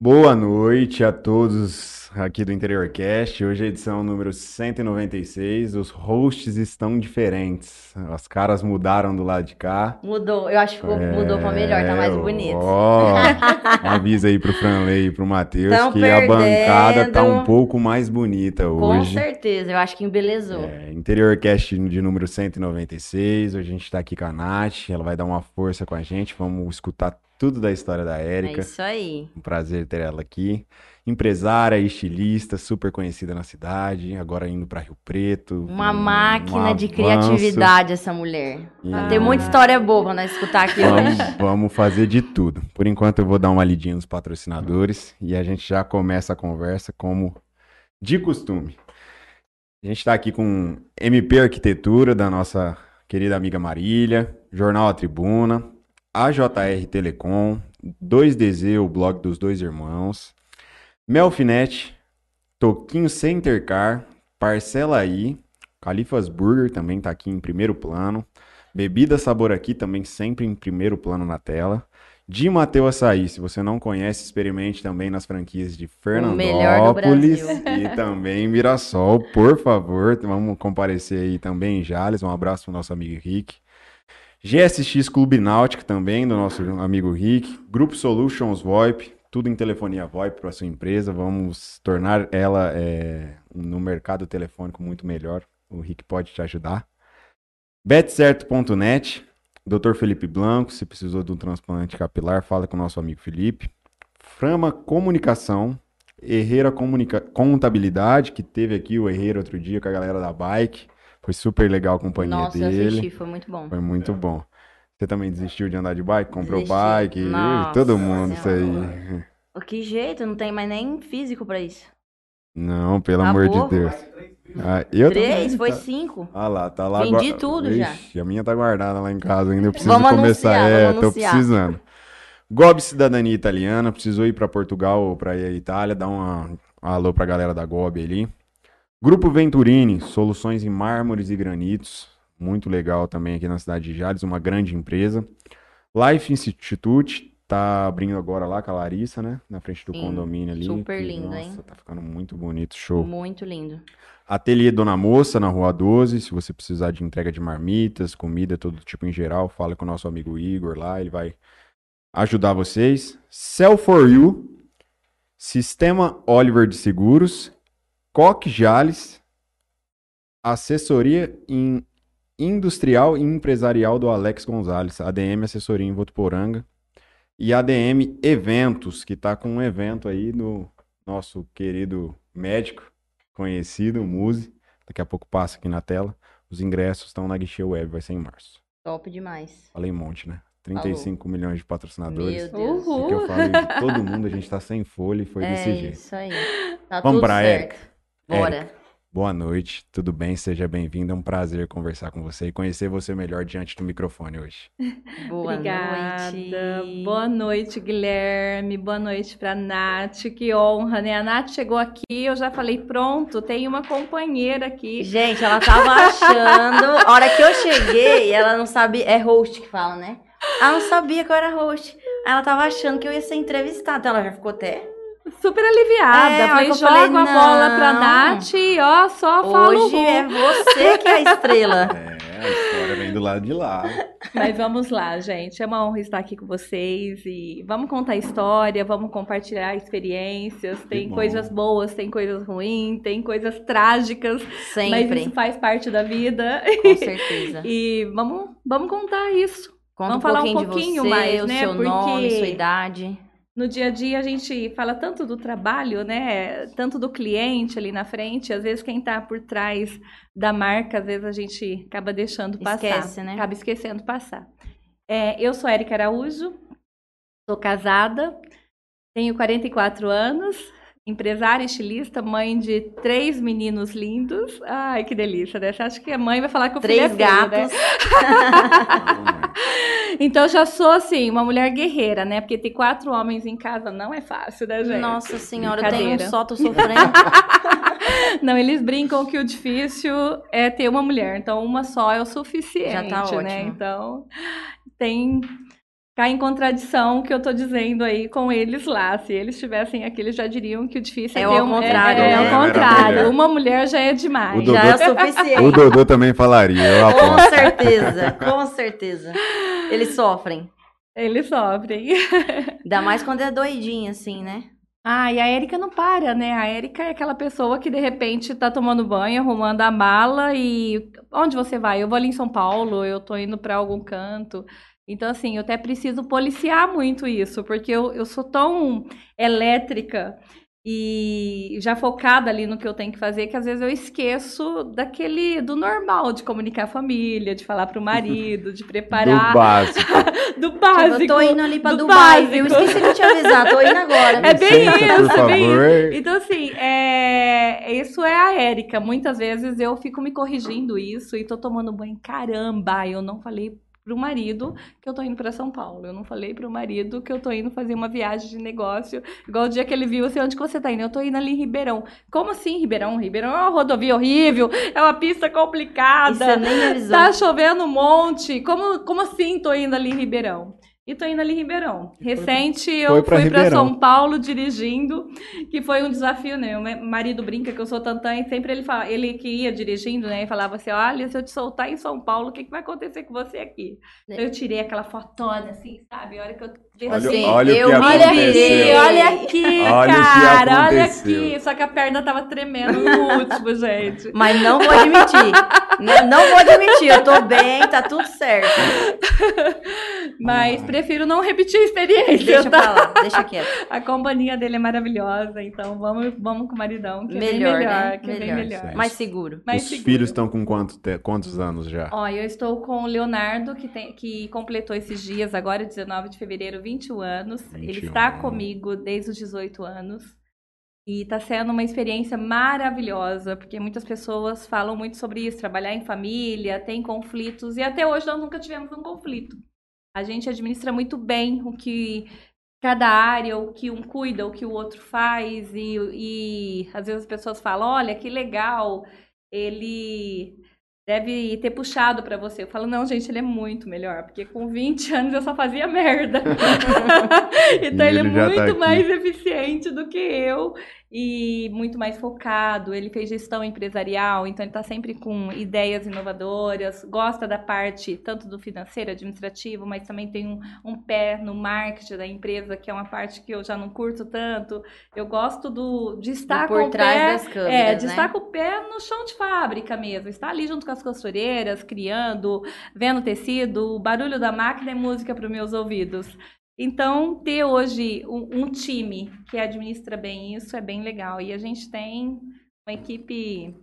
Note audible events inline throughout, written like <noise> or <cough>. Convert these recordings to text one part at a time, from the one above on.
Boa noite a todos aqui do Interiorcast. Hoje é a edição número 196. Os hosts estão diferentes. As caras mudaram do lado de cá. Mudou, eu acho que É, mudou pra melhor, tá mais bonito. Ó, <laughs> um aviso aí pro Franley e pro Matheus Tão que a bancada tá um perdendo. pouco mais bonita Com hoje. certeza, eu acho que embelezou. É, Interiorcast de número 196. Hoje a gente tá aqui com a Nath. Ela vai dar uma força com a gente. Vamos escutar tudo da história da É Érica. isso aí. Um prazer ter ela aqui. Empresária, estilista, super conhecida na cidade, agora indo para Rio Preto. Uma um- um máquina de criatividade essa mulher. E- Tem muita história boa pra nós escutar aqui Vamos, hoje. <laughs> vamos fazer de tudo. Por enquanto eu vou dar uma lidinha nos patrocinadores e a gente já começa a conversa como de costume. A gente está aqui com MP Arquitetura, da nossa querida amiga Marília, Jornal A Tribuna, AJR Telecom, 2DZ, o blog dos dois irmãos, Melfinet, Toquinho Center Car, Parcela aí, Califas Burger também tá aqui em primeiro plano, Bebida Sabor aqui também sempre em primeiro plano na tela. De Mateu Açaí, se você não conhece, experimente também nas franquias de Fernandópolis e também Mirassol, por favor. Vamos comparecer aí também em Jales. Um abraço pro nosso amigo Rick. GSX Clube Náutica também, do nosso amigo Rick. Grupo Solutions VoIP, tudo em telefonia VoIP para sua empresa. Vamos tornar ela é, no mercado telefônico muito melhor. O Rick pode te ajudar. Betcerto.net, Dr. Felipe Blanco, se precisou de um transplante capilar, fala com o nosso amigo Felipe. Frama Comunicação, Herreira Comunica... Contabilidade, que teve aqui o Herreira outro dia com a galera da Bike. Foi super legal a companhia Nossa, eu dele. assisti, foi muito bom. Foi muito bom. Você também desistiu de andar de bike? Comprou Desisti. bike? Nossa todo mundo isso aí. Que jeito, não tem mais nem físico pra isso. Não, pelo Acabou. amor de Deus. Ah, eu Três, também, foi tá. cinco. Ah lá, tá lá. Vendi gua- tudo já. Ixi, a minha tá guardada lá em casa ainda. Eu preciso Vamos começar. anunciar, é, vamos tô anunciar. precisando. Gob Cidadania Italiana, precisou ir pra Portugal ou pra ir à Itália, dá um alô pra galera da Gob ali. Grupo Venturini, soluções em mármores e granitos, muito legal também aqui na cidade de Jales, uma grande empresa. Life Institute, tá abrindo agora lá com a Larissa, né? Na frente do Sim, condomínio ali. super que, lindo, nossa, hein? tá ficando muito bonito, show. Muito lindo. Ateliê Dona Moça, na Rua 12. Se você precisar de entrega de marmitas, comida, todo tipo em geral, fala com o nosso amigo Igor lá, ele vai ajudar vocês. Sell for You, Sistema Oliver de Seguros, Coque Jales, Assessoria em Industrial e Empresarial do Alex Gonzalez, ADM Assessoria em Votuporanga, e ADM Eventos, que tá com um evento aí no nosso querido médico, conhecido, Muse. Daqui a pouco passa aqui na tela. Os ingressos estão na guichê web, vai ser em março. Top demais. Falei um monte, né? 35 milhões de patrocinadores. Meu Deus. O que eu falei de todo mundo, a gente tá sem folha e foi <laughs> é desse jeito. isso aí. Tá Vamos tudo pra certo. Bora. Érica. Boa noite, tudo bem? Seja bem-vindo. É um prazer conversar com você e conhecer você melhor diante do microfone hoje. <laughs> Boa Obrigada. noite. Boa noite, Guilherme. Boa noite para Nath. Que honra, né? A Nath chegou aqui, eu já falei, pronto, tem uma companheira aqui. Gente, ela tava achando. A hora que eu cheguei, ela não sabia. É host que fala, né? Ela não sabia que eu era host. Aí Ela tava achando que eu ia ser entrevistada. Então ela já ficou até. Super aliviada. É, falei, joga falei, a bola pra. Nath e ó, só fala o Hoje é você que é a estrela. <laughs> É, a história vem do lado de lá. Mas vamos lá, gente. É uma honra estar aqui com vocês e vamos contar história, vamos compartilhar experiências. Tem coisas boas, tem coisas ruins, tem coisas trágicas, mas Sempre. isso faz parte da vida. Com certeza. <laughs> E vamos, vamos contar isso. Conta Vamos um falar um pouquinho de você, mais, o né? seu nome, Porque- sua idade. No dia a dia a gente fala tanto do trabalho, né? Tanto do cliente ali na frente, às vezes quem tá por trás da marca, às vezes a gente acaba deixando passar. Esquece, né? Acaba esquecendo passar. É, eu sou Érica Araújo, sou casada, tenho 44 anos, empresária, estilista, mãe de três meninos lindos. Ai, que delícia, né? Você acha que a mãe vai falar que o filho é Três feio, né? gatos. <laughs> Então já sou assim, uma mulher guerreira, né? Porque ter quatro homens em casa não é fácil, né, gente? Nossa senhora, eu tenho um só, tô sofrendo. <laughs> Não, eles brincam que o difícil é ter uma mulher, então uma só é o suficiente, Já tá né? ótimo. Então tem ficar em contradição que eu tô dizendo aí com eles lá. Se eles estivessem aqui, eles já diriam que o difícil é, É ter um- contrário, É, é, ao Era contrário. mulher. Uma mulher já é demais. O Dodô- Já é o suficiente. <laughs> O Dodô também falaria, eu Com certeza, com certeza. Eles sofrem. Eles sofrem. <laughs> Ainda mais quando é doidinho, assim, né? Ah, e a Érica não para, né? A Érica é aquela pessoa que de repente tá tomando banho, arrumando a mala e onde você vai? Eu vou ali em São Paulo, eu tô indo pra algum canto. Então, assim, eu até preciso policiar muito isso, porque eu, eu sou tão elétrica e já focada ali no que eu tenho que fazer, que às vezes eu esqueço daquele, do normal, de comunicar a família, de falar pro marido, de <laughs> Do preparar, básico. <laughs> do, Tipo, básico. eu tô indo ali pra do Dubai, viu? básico. Esqueci de te avisar, tô indo agora. É bem Licença, isso, por bem favor. Então, assim, é... isso é a Érica. Muitas vezes eu fico me corrigindo isso e tô tomando banho. Caramba, eu não falei pro marido que eu tô indo para São Paulo. Eu não falei pro marido que eu tô indo fazer uma viagem de negócio. Igual o dia que ele viu assim, onde que você tá indo? Eu tô indo ali em Ribeirão. Como assim, Ribeirão? Ribeirão é uma rodovia horrível, é uma pista complicada. nem avisou. Tá chovendo um monte. Como, como assim tô indo ali em Ribeirão? E tô indo ali em Ribeirão. Recente eu foi pra fui para. São Paulo dirigindo, que foi um desafio, né? O meu marido brinca que eu sou tantã e sempre ele fala, ele que ia dirigindo, né? E falava assim: olha, se eu te soltar em São Paulo, o que, que vai acontecer com você aqui? É. Eu tirei aquela fotona assim, sabe? A hora que eu Olha, Assim, olha o que eu me Olha aqui, aconteceu. olha aqui, Olha o que cara, olha aconteceu. aqui. Só que a perna tava tremendo no último, gente. Mas não vou admitir. não, não vou admitir. Eu tô bem, tá tudo certo. Mas prefiro não repetir a experiência, Deixa tá? pra lá, deixa quieto. <laughs> A companhia dele é maravilhosa, então vamos, vamos com o maridão, que é Melhor, bem melhor, né? que é bem Melhor. melhor. Certo. Mais seguro. Mais Os seguro. filhos estão com quanto te- quantos anos já? Ó, eu estou com o Leonardo, que, tem, que completou esses dias, agora 19 de fevereiro, 21 anos. Ele 21. está comigo desde os 18 anos. E está sendo uma experiência maravilhosa, porque muitas pessoas falam muito sobre isso, trabalhar em família, tem conflitos, e até hoje nós nunca tivemos um conflito. A gente administra muito bem o que cada área, o que um cuida, o que o outro faz, e, e às vezes as pessoas falam, olha, que legal, ele deve ter puxado pra você. Eu falo, não, gente, ele é muito melhor, porque com 20 <laughs> anos eu só fazia merda. <laughs> então ele, ele é já tá muito aqui. mais eficiente do que eu e muito mais focado. Ele fez gestão empresarial, então ele está sempre com ideias inovadoras, gosta da parte tanto do financeiro, administrativo, mas também tem um, um pé no marketing da empresa, que é uma parte que eu já não curto tanto. Eu gosto do, de estar por com o trás pé das câmeras, é, de né? estar com o pé no chão de fábrica mesmo. Estar ali junto com as costureiras, criando, vendo tecido, o barulho da máquina é música para os meus ouvidos. Então, ter hoje um, um time que administra bem isso é bem legal. E a gente tem uma equipe,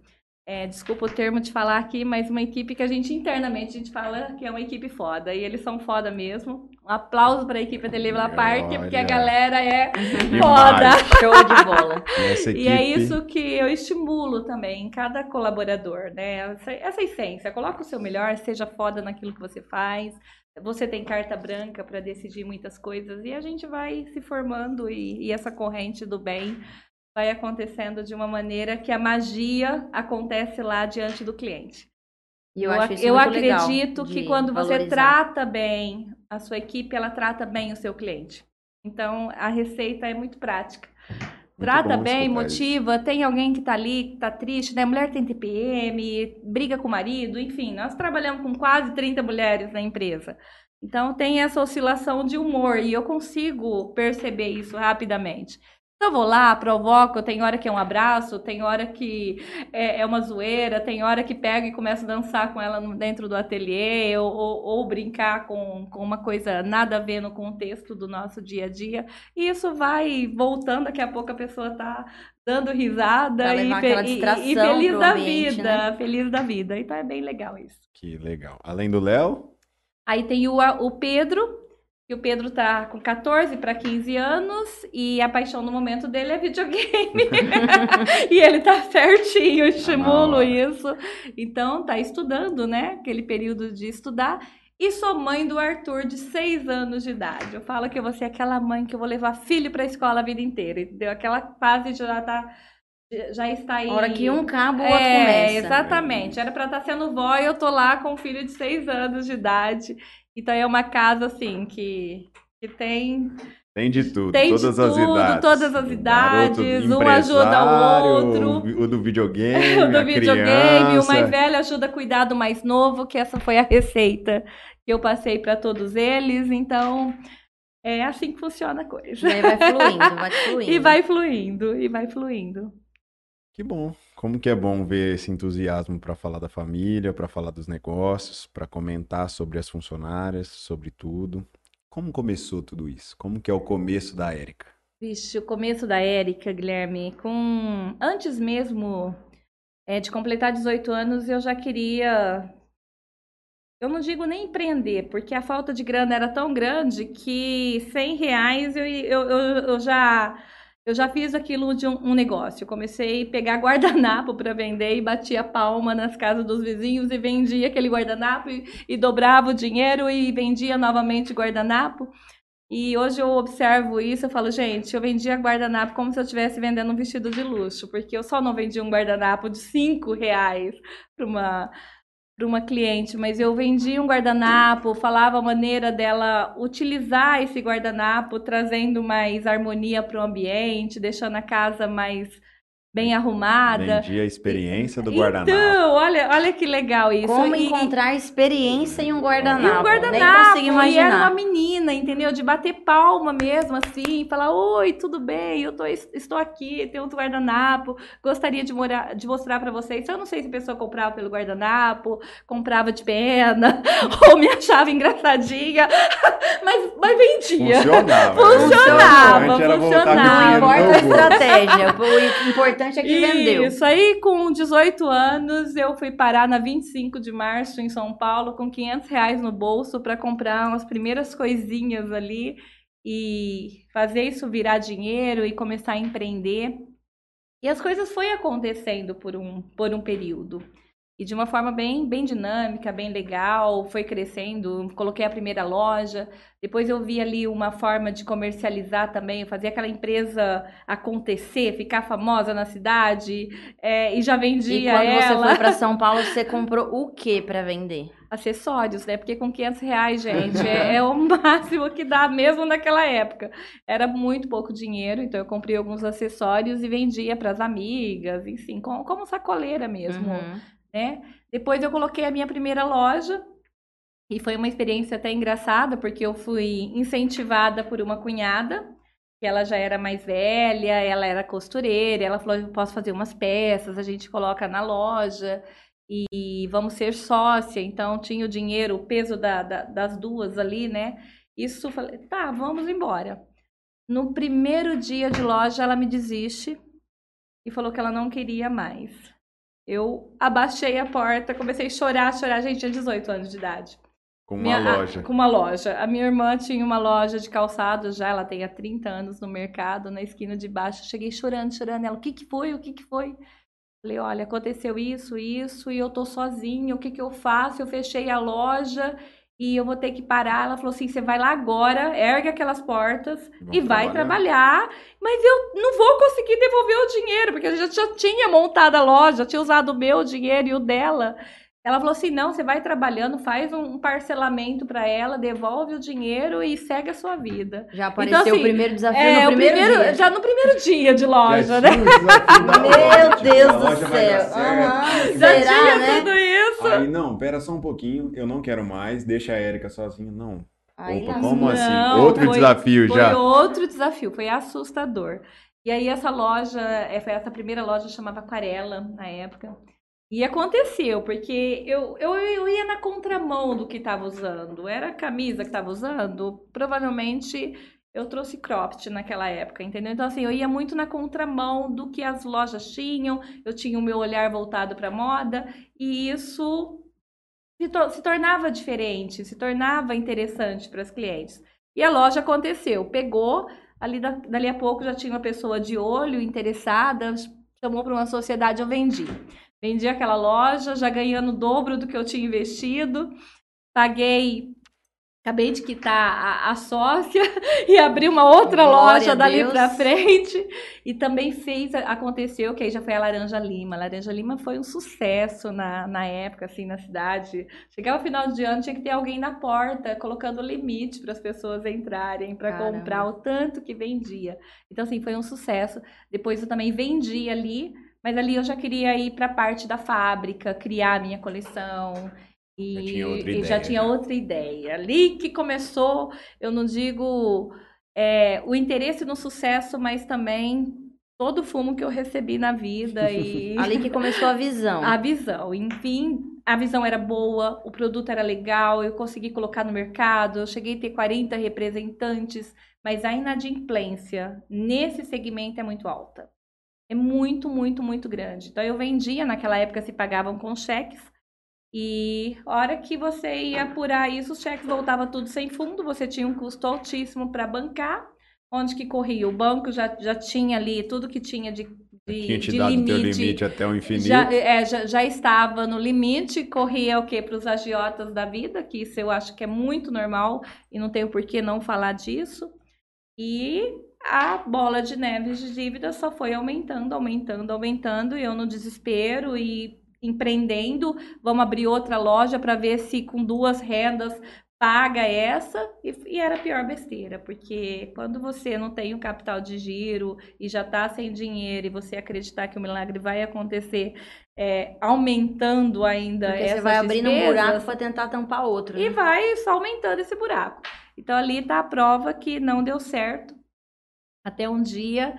é, desculpa o termo de falar aqui, mas uma equipe que a gente internamente a gente fala que é uma equipe foda. E eles são foda mesmo. Um aplauso para a equipe da Livla Parque, porque a galera é <laughs> foda. Show de bola. <laughs> E equipe, E é isso que eu estimulo também em cada colaborador, né? Essa, essa essência. Coloca o seu melhor, seja foda naquilo que você faz. Você tem carta branca para decidir muitas coisas e a gente vai se formando e, e essa corrente do bem vai acontecendo de uma maneira que a magia acontece lá diante do cliente. E eu, Eu, acho ac- isso eu muito legal acredito que de quando você valorizar. trata bem a sua equipe, ela trata bem o seu cliente. Então, a receita é muito prática. Trata bem, motiva. Tem alguém que tá ali, que tá triste, né? Mulher tem TPM, briga com o marido, enfim. Nós trabalhamos com quase 30 mulheres na empresa. Então, tem essa oscilação de humor e eu consigo perceber isso rapidamente. Então, eu vou lá, provoco, tem hora que é um abraço, tem hora que é, é uma zoeira, tem hora que pega e começa a dançar com ela dentro do ateliê, ou, ou- ou brincar com, com uma coisa nada a ver no contexto do nosso dia a dia. E isso vai voltando, daqui a pouco a pessoa tá dando risada e, e- e feliz da ambiente, vida, né? feliz da vida. Então é bem legal isso. Que legal. Além do Léo, Aí tem o, o Pedro, que o Pedro tá com 14 para 15 anos e a paixão no momento dele é videogame. <laughs> e ele tá certinho, eu estimulo isso. Então tá estudando, né? Aquele período de estudar. E sou mãe do Arthur, de 6 anos de idade. Eu falo que eu vou ser aquela mãe que eu vou levar filho pra escola a vida inteira, entendeu? Aquela fase de já tá já está aí. A hora que um acaba, o outro É, começa. exatamente. Era pra estar sendo vó e eu tô lá com um filho de seis anos de idade. Então é uma casa assim que, que tem Tem de tudo, Tem de todas as tudo, idades. todas as idades, um ajuda o outro. O do <laughs> videogame, o do a videogame, o mais velho ajuda a cuidar do mais novo, que essa foi a receita que eu passei para todos eles. Então, é assim que funciona a coisa. E aí vai fluindo, vai <laughs> fluindo. E vai fluindo, e vai fluindo. Que bom. Como que é bom ver esse entusiasmo para falar da família, para falar dos negócios, para comentar sobre as funcionárias, sobre tudo. Como começou tudo isso? Como que é o começo da Érica? Vixe, o começo da Érica, Guilherme, com antes mesmo é, de completar 18 anos, eu já queria. Eu não digo nem empreender, porque a falta de grana era tão grande que 100 reais eu, eu, eu, eu já eu já fiz aquilo de um, um negócio. Eu comecei a pegar <laughs> guardanapo para vender e batia palma nas casas dos vizinhos e vendia aquele guardanapo e, e dobrava o dinheiro e vendia novamente guardanapo. E hoje eu observo isso, eu falo, gente, eu vendia guardanapo como se eu estivesse vendendo um vestido de luxo, porque eu só não vendia um guardanapo de cinco reais para uma para uma cliente, mas eu vendia um guardanapo, falava a maneira dela utilizar esse guardanapo, trazendo mais harmonia para o ambiente, deixando a casa mais bem arrumada. Vendi a experiência do guardanapo. Então, olha, olha que legal isso. Como E- encontrar experiência em um e guardanapo. um Nem guardanapo, consigo e era uma imaginar. menina, entendeu? De bater palma mesmo, assim, falar, oi, tudo bem, eu tô, estou aqui, tenho outro guardanapo, gostaria de, morar, de mostrar pra vocês. Eu não sei se a pessoa comprava pelo guardanapo, comprava de pena, <laughs> ou me achava engraçadinha, <laughs> mas, mas vendia. Funcionava. Funcionava, O importante era voltar funcionava. Não importa a estratégia. O importante é que vendeu. Isso aí, com 18 anos, eu fui parar na 25 de março em São Paulo com 500 reais no bolso para comprar umas primeiras coisinhas ali e fazer isso virar dinheiro e começar a empreender. E as coisas foi acontecendo por um, por um período. E de uma forma bem, bem dinâmica, bem legal, foi crescendo. Coloquei a primeira loja, depois eu vi ali uma forma de comercializar também, fazer aquela empresa acontecer, ficar famosa na cidade, é, e já E vendia quando você ela. foi pra São <laughs> Paulo, você comprou o que pra vender? Acessórios, né? Porque com 500 reais, gente, é, é o <laughs> máximo que dá mesmo naquela época. Era muito pouco dinheiro, então eu comprei alguns acessórios e vendia para as amigas, enfim, como, como sacoleira mesmo Uhum. Né? Depois eu coloquei a minha primeira loja e foi uma experiência até engraçada, porque eu fui incentivada por uma cunhada, que ela já era mais velha, ela era costureira, ela falou, eu posso fazer umas peças, a gente coloca na loja e vamos ser sócia, então tinha o dinheiro, o peso da- da- das duas ali, né? Isso, falei, tá, vamos embora. No primeiro dia de loja, ela me desiste e falou que ela não queria mais. Eu abaixei a porta, comecei a chorar, chorar. Gente, tinha 18 anos de idade. Com uma Minha- a- loja. com uma loja. A minha irmã tinha uma loja de calçados já, ela tem há 30 anos no mercado, na esquina de baixo. Eu Cheguei chorando, chorando. Ela, o que que foi? O que que foi? Falei, olha, aconteceu isso, isso, e eu tô sozinha, o que que eu faço? Eu fechei a loja e eu vou ter que parar. Ela falou assim, você vai lá agora, ergue aquelas portas Vamos e vai trabalhar. trabalhar, mas eu não vou conseguir devolver o dinheiro, porque a gente já tinha montado a loja, tinha usado o meu dinheiro e o dela. Ela falou assim: não, você vai trabalhando, faz um parcelamento para ela, devolve o dinheiro e segue a sua vida. Já apareceu assim, o primeiro desafio É, no primeiro, primeiro, dia. já no primeiro dia de loja, né? Meu Deus do céu. Já será, tinha né? tudo isso. Aí, não, pera só um pouquinho, eu não quero mais, deixa a Érica sozinha. Não. Aí Opa, como assim? Não, Outro foi- desafio Foi já. outro desafio, foi assustador. E aí essa loja, eh, foi essa primeira loja chamava Aquarela na época. E aconteceu, porque eu, eu, eu ia na contramão do que estava usando. Era a camisa que estava usando, provavelmente eu trouxe cropped naquela época, entendeu? Então, assim, eu ia muito na contramão do que as lojas tinham, eu tinha o meu olhar voltado para moda, e isso se, to- se tornava diferente, se tornava interessante para as clientes. E a loja aconteceu, pegou, ali da- dali a pouco já tinha uma pessoa de olho interessada, chamou para uma sociedade, eu vendi. Vendi aquela loja, já ganhando o dobro do que eu tinha investido, paguei Acabei de quitar a, a sócia <laughs> e abrir uma outra Glória loja dali pra frente. E também fez, aconteceu que aí já foi a Laranja Lima. A Laranja Lima foi um sucesso na, na época, assim, na cidade. Chegava o final de ano, tinha que ter alguém na porta, colocando limite para as pessoas entrarem, para comprar o tanto que vendia. Então, assim, foi um sucesso. Depois eu também vendi ali, mas ali eu já queria ir para a parte da fábrica, criar a minha coleção. E, Já tinha outra e já ideia, tinha já. outra ideia. Ali que começou, eu não digo é, o interesse no sucesso, mas também todo o fumo que eu recebi na vida e <laughs> Ali que começou a visão. <laughs> a visão. Enfim, a visão era boa, o produto era legal, eu consegui colocar no mercado, eu cheguei a ter 40 representantes, mas a inadimplência nesse segmento é muito alta. É muito, muito, muito grande. Então eu vendia, naquela época se pagavam com cheques, e a hora que você ia apurar isso, os cheques voltavam tudo sem fundo, você tinha um custo altíssimo para bancar. Onde que corria? O banco já, já tinha ali tudo que tinha de, de, Tinha te de dado limite. teu limite até o infinito. Já, é, já, já estava no limite, corria o quê? Para os agiotas da vida, que isso eu acho que é muito normal e não tenho por que não falar disso. E a bola de neve de dívida só foi aumentando, aumentando, aumentando, e eu no desespero e empreendendo, vamos abrir outra loja para ver se com duas rendas paga essa, e, e era a pior besteira, porque quando você não tem o capital de giro e já está sem dinheiro e você acreditar que o milagre vai acontecer é, aumentando ainda Porque essas você vai abrindo um despesas, buraco para tentar tampar outro. e né? vai só aumentando esse buraco. Então ali está a prova que não deu certo. Até um dia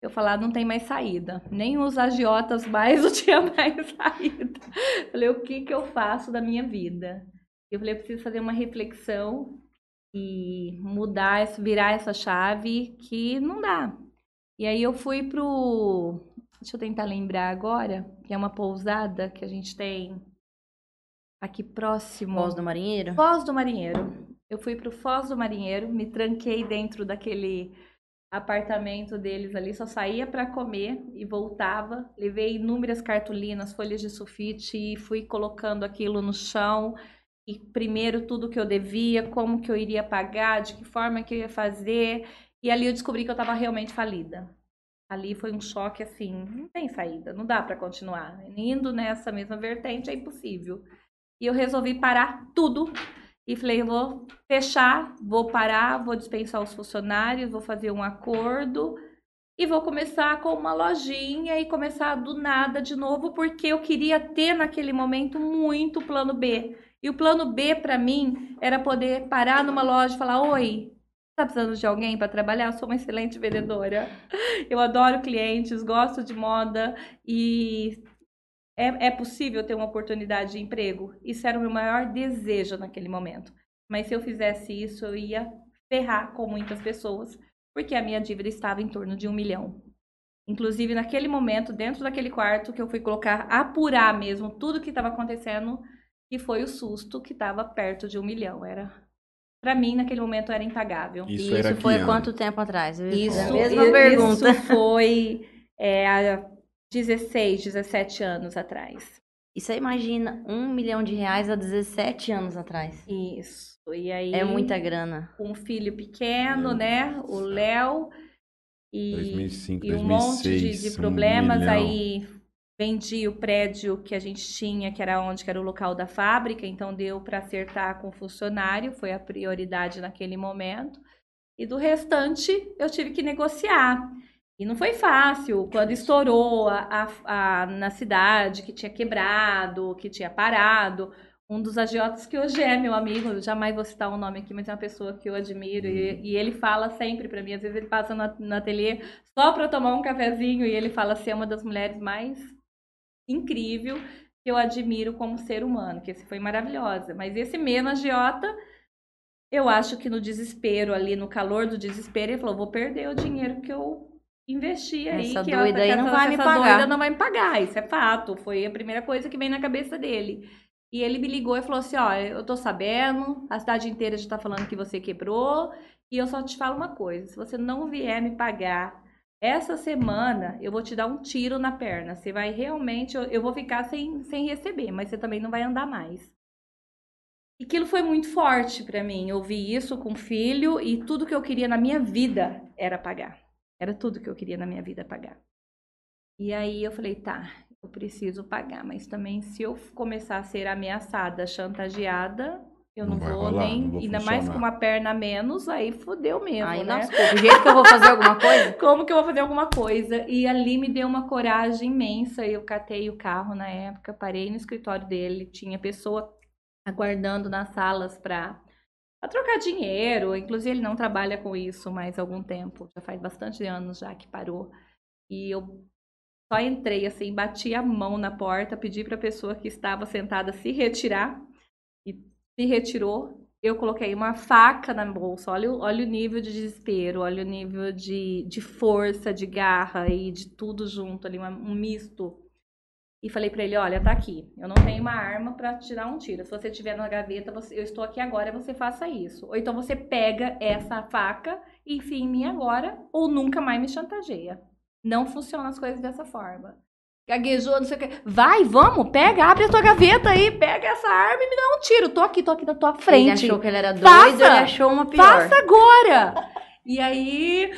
eu falar, não tem mais saída. Nem os agiotas mais <laughs> não tinha mais saída. Falei, o que, que eu faço da minha vida? Eu falei, eu preciso fazer uma reflexão e mudar, virar essa chave que não dá. E aí eu fui pro. Deixa eu tentar lembrar agora, que é uma pousada que a gente tem aqui próximo. Voz do marinheiro? Foz do Marinheiro. Eu fui pro Foz do Marinheiro, me tranquei dentro daquele apartamento deles ali, só saía para comer e voltava. Levei inúmeras cartolinas, folhas de sulfite e fui colocando aquilo no chão. E primeiro tudo que eu devia, como que eu iria pagar, de que forma que eu ia fazer. E ali eu descobri que eu estava realmente falida. Ali foi um choque assim, não tem saída, não dá para continuar. Indo nessa mesma vertente é impossível. E eu resolvi parar tudo e falei, eu vou fechar, vou parar, vou dispensar os funcionários, vou fazer um acordo e vou começar com uma lojinha e começar do nada de novo, porque eu queria ter naquele momento muito plano B. E o plano B para mim era poder parar numa loja e falar: "Oi, tá precisando de alguém para trabalhar? Eu sou uma excelente vendedora. Eu adoro clientes, gosto de moda e é, é possível ter uma oportunidade de emprego? Isso era o meu maior desejo naquele momento. Mas se eu fizesse isso, eu ia ferrar com muitas pessoas, porque a minha dívida estava em torno de um milhão. Inclusive, naquele momento, dentro daquele quarto, que eu fui colocar, apurar mesmo tudo que estava acontecendo, que foi o susto que estava perto de um milhão. Era, para mim, naquele momento, era impagável. Isso, E era isso que foi quanto tempo atrás? Isso, a mesma i- pergunta. isso foi é, há 16, 17 anos atrás. E você imagina um milhão de reais há 17 anos atrás. Isso. E aí, É muita grana. com um filho pequeno, Meu né? O Léo. E, 2005, e um monte de, 2006, de um problemas. milhão. aí vendi o prédio que a gente tinha, que era onde que era o local da fábrica, então deu para acertar com o funcionário, foi a prioridade naquele momento. E do restante eu tive que negociar. E não foi fácil, quando estourou a, a- a- na cidade, que tinha quebrado, que tinha parado. Um dos agiotas que hoje é meu amigo, eu jamais vou citar o nome aqui, mas é uma pessoa que eu admiro. E, e ele fala sempre para mim, às vezes ele passa na- no ateliê só para tomar um cafezinho e ele fala ser uma das mulheres mais incrível que eu admiro como ser humano, que esse foi maravilhosa. Mas esse mesmo agiota, eu acho que no desespero ali, no calor do desespero, ele falou: vou perder o dinheiro que eu investi aí. Essa que doida ela, aí não essa- vai me pagar. doida não vai me pagar, isso é fato. Foi a primeira coisa que vem na cabeça dele. E ele me ligou e falou assim: ó, eu tô sabendo, a cidade inteira já tá falando que você quebrou, e eu só te falo uma coisa: se você não vier me pagar essa semana, eu vou te dar um tiro na perna. Você vai realmente, eu, eu vou ficar sem, sem receber, mas você também não vai andar mais. E aquilo foi muito forte para mim. Eu vi isso com o filho e tudo que eu queria na minha vida era pagar. Era tudo que eu queria na minha vida pagar. E aí eu falei, tá, eu preciso pagar, mas também se eu começar a ser ameaçada, chantageada, eu não, Não vou rolar, nem, não vou ainda mais funcionar. com uma perna a menos, aí fodeu mesmo, Aí, né? nossa, o jeito que eu vou fazer alguma <laughs> coisa? Como que eu vou fazer alguma coisa? E ali me deu uma coragem imensa. Eu catei o carro na época, parei no escritório dele, tinha pessoa aguardando nas salas para trocar dinheiro. Inclusive, ele não trabalha com isso mais algum tempo, já faz bastante anos já que parou. E eu só entrei assim, bati a mão na porta, pedi para a pessoa que estava sentada se retirar e se retirou. Eu coloquei uma faca na bolsa. Olha, olha o nível de desespero, olha o nível de, de força, de garra e de tudo junto ali, um misto. E falei pra ele, olha, tá aqui. Eu não tenho uma arma pra tirar um tiro. Se você tiver na gaveta, você- eu estou aqui agora, você faça isso. Ou então você pega essa faca e enfia em mim agora, ou nunca mais me chantageia. Não funcionam as coisas dessa forma. Gaguejou, não sei o que. Vai, vamos, pega, abre a tua gaveta aí, pega essa arma e me dá um tiro. Tô aqui, tô aqui na tua Ele frente. achou que ele era doido, Faça! ele achou uma pior. Faça agora! E aí,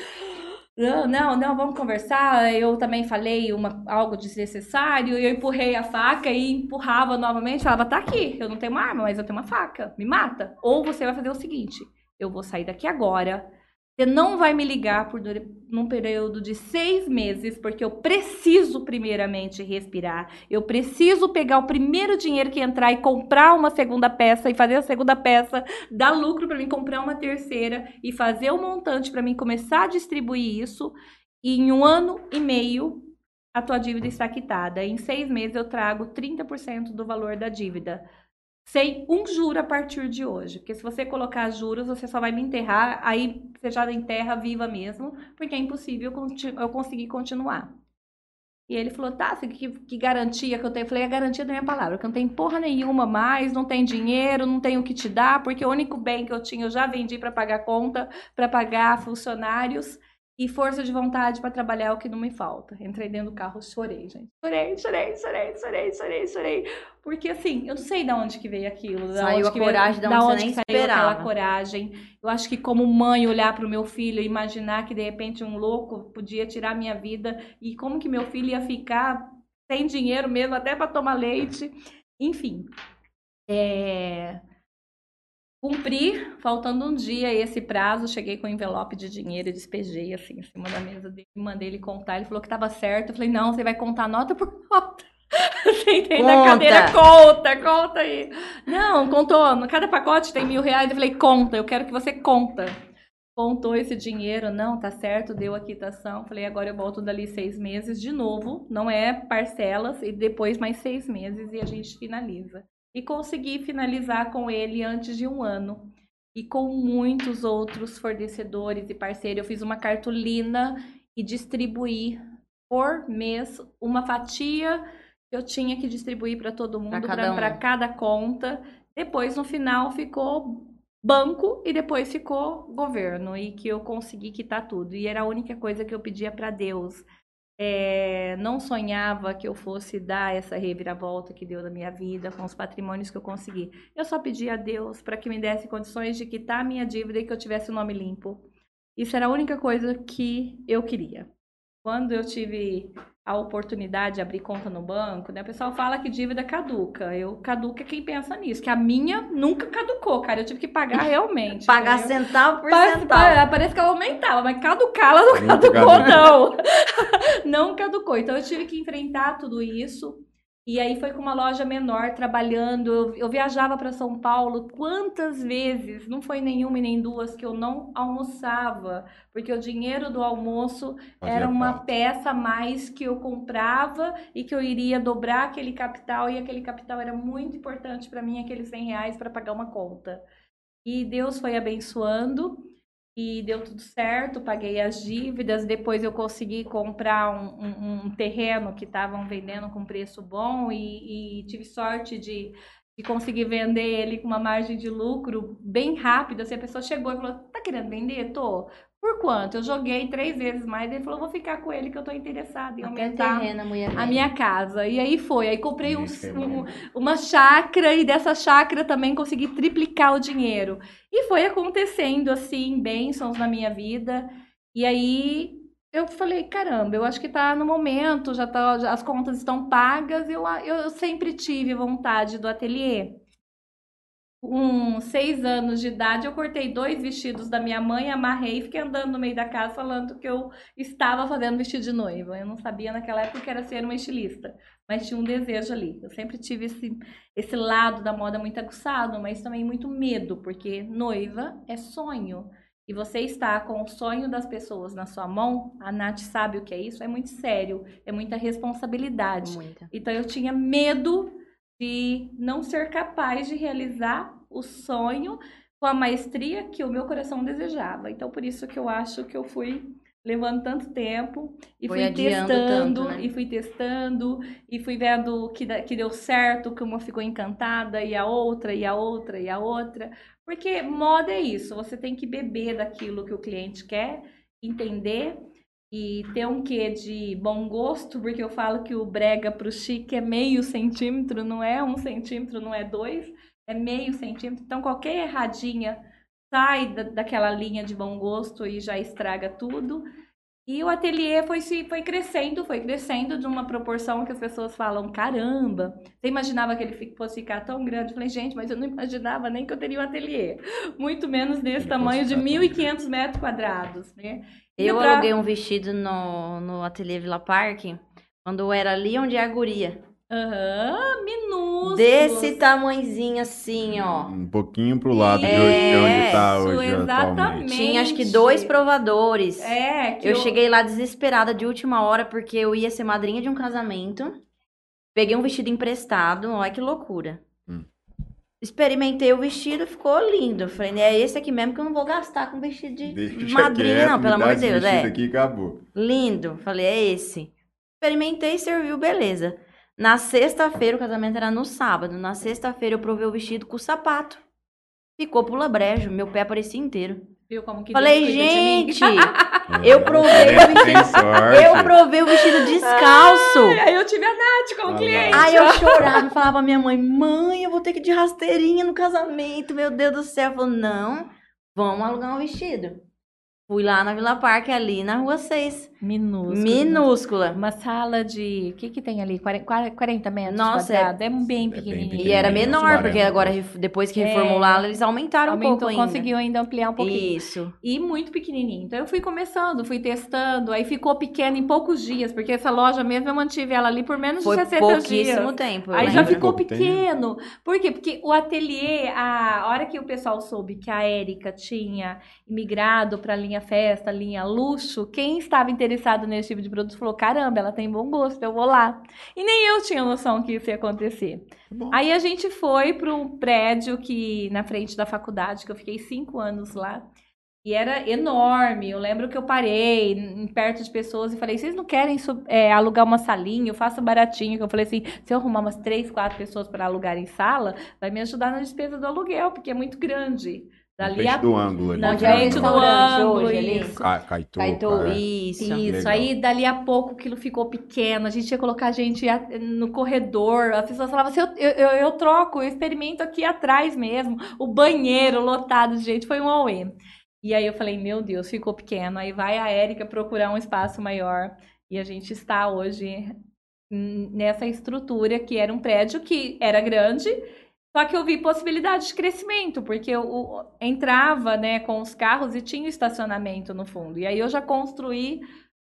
não, não, não, vamos conversar. Eu também falei uma, algo desnecessário, eu empurrei a faca e empurrava novamente. Falava, tá aqui, eu não tenho uma arma, mas eu tenho uma faca, me mata. Ou você vai fazer o seguinte: eu vou sair daqui agora. Você não vai me ligar por num período de seis meses, porque eu preciso primeiramente respirar. Eu preciso pegar o primeiro dinheiro que entrar e comprar uma segunda peça e fazer a segunda peça dar lucro para mim comprar uma terceira e fazer o montante para mim começar a distribuir isso. E em um ano e meio, a tua dívida está quitada. Em seis meses, eu trago 30% do valor da dívida. Sem um juro a partir de hoje. Porque se você colocar juros, você só vai me enterrar. Aí você já enterra viva mesmo. Porque é impossível eu conseguir continuar. E ele falou, tá, que, que garantia que eu tenho? Eu falei, a garantia da minha palavra, que eu não tenho porra nenhuma mais, não tem dinheiro, não tenho o que te dar, porque o único bem que eu tinha eu já vendi para pagar conta, para pagar funcionários e força de vontade para trabalhar é o que não me falta. Entrei dentro do carro, chorei, gente. Chorei, chorei, chorei, chorei, chorei, chorei. Porque assim, eu não sei de onde que veio aquilo. da Saiu a veio- coragem de da onde onde que saiu esperava. aquela coragem. Eu acho que como mãe olhar para o meu filho e imaginar que de repente um louco podia tirar minha vida e como que meu filho ia ficar sem dinheiro mesmo até para tomar leite, enfim. É... Cumpri, faltando um dia esse prazo, cheguei com um envelope de dinheiro e despejei assim em cima da mesa dele, mandei ele contar, ele falou que estava certo, eu falei, não, você vai contar nota por <laughs> nota. Sentei na Conta. cadeira, conta, conta aí. Não, contou, cada pacote tem mil reais, eu falei, conta, eu quero que você conta. Contou esse dinheiro, não, tá certo, deu a quitação. Falei, agora eu volto dali seis meses de novo, não é parcelas, e depois mais seis meses e a gente finaliza. E consegui finalizar com ele antes de um ano. E com muitos outros fornecedores e parceiros. Eu fiz uma cartolina e distribuí por mês uma fatia que eu tinha que distribuir para todo mundo, cada um. para cada conta. Depois, no final, ficou banco e depois ficou governo e que eu consegui quitar tudo. E era a única coisa que eu pedia para Deus. É, não sonhava que eu fosse dar essa reviravolta que deu na minha vida com os patrimônios que eu consegui. Eu só pedia a Deus para que me desse condições de quitar a minha dívida e que eu tivesse o nome limpo. Isso era a única coisa que eu queria. Quando eu tive a oportunidade de abrir conta no banco, né? O pessoal fala que dívida caduca. Eu caduca quem pensa nisso, que a minha nunca caducou, cara. Eu tive que pagar <laughs> realmente. Pagar entendeu? centavo por Parece, centavo. parece que ela aumentava, mas caducar ela não Nunca caducou, caducou. não. <laughs> Não caducou. Então eu tive que enfrentar tudo isso. E aí foi com uma loja menor trabalhando. Eu, viajava para São Paulo quantas vezes? Não foi nenhuma e nem duas que eu não almoçava, porque o dinheiro do almoço Fazia era uma falta. peça a mais que eu comprava e que eu iria dobrar aquele capital e aquele capital era muito importante para mim, aqueles 100 reais para pagar uma conta. E Deus foi abençoando e deu tudo certo, paguei as dívidas, depois eu consegui comprar um, um- um terreno que estavam vendendo com preço bom e, e tive sorte de, de conseguir vender ele com uma margem de lucro bem rápida. Assim, a pessoa chegou e falou, tá querendo vender? Tô. Por quanto? Eu joguei três vezes mais, ele falou, vou ficar com ele que eu tô interessada em Até aumentar terreno, a mulher a minha casa. E aí foi. Aí comprei um- é um- bom. uma chácara e dessa chácara também consegui triplicar o dinheiro. E foi acontecendo assim, bênçãos na minha vida. E aí eu falei, caramba, eu acho que tá no momento, já tá, já- as contas estão pagas. Eu, eu sempre tive vontade do ateliê. Com seis anos de idade, eu cortei dois vestidos da minha mãe, amarrei e fiquei andando no meio da casa falando que eu estava fazendo vestido de noiva. Eu não sabia naquela época que era ser uma estilista, mas tinha um desejo ali. Eu sempre tive esse, esse lado da moda muito aguçado, mas também muito medo, porque noiva é sonho. E você está com o sonho das pessoas na sua mão, a Nath sabe o que é isso, é muito sério, é muita responsabilidade. Muita. Então eu tinha medo de não ser capaz de realizar o sonho com a maestria que o meu coração desejava. Então por isso que eu acho que eu fui levando tanto tempo e Foi fui testando tanto, né? e fui testando e fui vendo que, que deu certo, que uma ficou encantada e a outra e a outra e a outra. Porque moda é isso, você tem que beber daquilo que o cliente quer, entender e ter um quê de bom gosto, porque eu falo que o brega pro chique é meio centímetro, não é um centímetro, não é dois, é meio centímetro. Então qualquer erradinha sai da, daquela linha de bom gosto e já estraga tudo. E o ateliê foi, se, foi crescendo, foi crescendo de uma proporção que as pessoas falam, caramba, você imaginava que ele fosse ficar tão grande? Eu falei, gente, mas eu não imaginava nem que eu teria um ateliê. Muito menos desse Ele tamanho de ficar tão 1.500 metros quadrados, né? Eu pra- aluguei um vestido no, no Ateliê Vila Parque, quando eu era ali onde é a guria. Aham, minúsculos. Desse tamanhozinho assim, ó. Um pouquinho pro lado de, É, hoje, de onde tá isso, hoje atualmente. exatamente. Tinha acho que dois provadores. É, que eu, cheguei lá desesperada de última hora porque eu ia ser madrinha de um casamento. Peguei um vestido emprestado, olha que loucura. Hum. Experimentei o vestido, ficou lindo. Falei, é esse aqui mesmo que eu não vou gastar com vestido de Deixa madrinha, quieto, não, pelo amor de esse Deus. vestido É. aqui e acabou. Lindo. Falei, é esse. Experimentei, serviu, beleza. Na sexta-feira, o casamento era no sábado. Na sexta-feira eu provei o vestido com o sapato. Ficou pula brejo, meu pé aparecia inteiro. Viu como que Falei, gente, <laughs> eu provei o vestido. Eu provei o vestido descalço. Ai, Aí eu tive a Nath como Ah cliente. Aí eu chorava e falava pra minha mãe, mãe, eu vou ter que ir de rasteirinha no casamento, meu Deus do céu. Falou, não, vamos alugar um vestido. Fui lá na Vila Parque, ali na Rua 6. Minúsculo. Minúscula. Uma sala de. O que, que tem ali? 40, 40 metros Nossa, é- quadrados? É, bem bem pequenininho. E era menor, porque 40. agora, depois que É. reformularam, eles aumentaram um Aumentou, pouco ainda. conseguiu ainda ampliar um pouquinho. Isso. E muito pequenininho. Então eu fui começando, fui testando. Aí ficou pequeno em poucos dias, porque essa loja mesmo eu mantive ela ali por menos Foi de 60 pouquíssimo dias. tempo. eu Aí já lembro. ficou tempo. pequeno. Por quê? Porque o ateliê, a hora que o pessoal soube que a Érica tinha migrado para a linha festa, linha luxo, quem estava interessado nesse tipo de produto falou: caramba, ela tem bom gosto, eu vou lá. E nem eu tinha noção que isso ia acontecer. Bom. Aí a gente foi para um prédio que na frente da faculdade, que eu fiquei cinco anos lá. E era enorme. Eu lembro que eu parei perto de pessoas e falei: vocês não querem é, alugar uma salinha? Eu faço baratinho. Eu falei assim: se eu arrumar umas três, quatro pessoas para alugar em sala, vai me ajudar na despesa do aluguel, porque é muito grande. Frente a... do ângulo ali. Onde é do ângulo, hoje ali? isso. Ca- Caetô, cara. isso. Isso, Legal. aí dali a pouco aquilo ficou pequeno, a gente ia colocar gente a- no corredor, as pessoas falavam assim, eu, eu, eu- troco, eu experimento aqui atrás mesmo, o banheiro lotado de gente, foi um auê. E aí eu falei, meu Deus, ficou pequeno, aí vai a Érica procurar um espaço maior, e a gente está hoje nessa estrutura que era um prédio que era grande, só que eu vi possibilidade de crescimento, porque eu o- entrava né, com os carros e tinha estacionamento no fundo. E aí eu já construí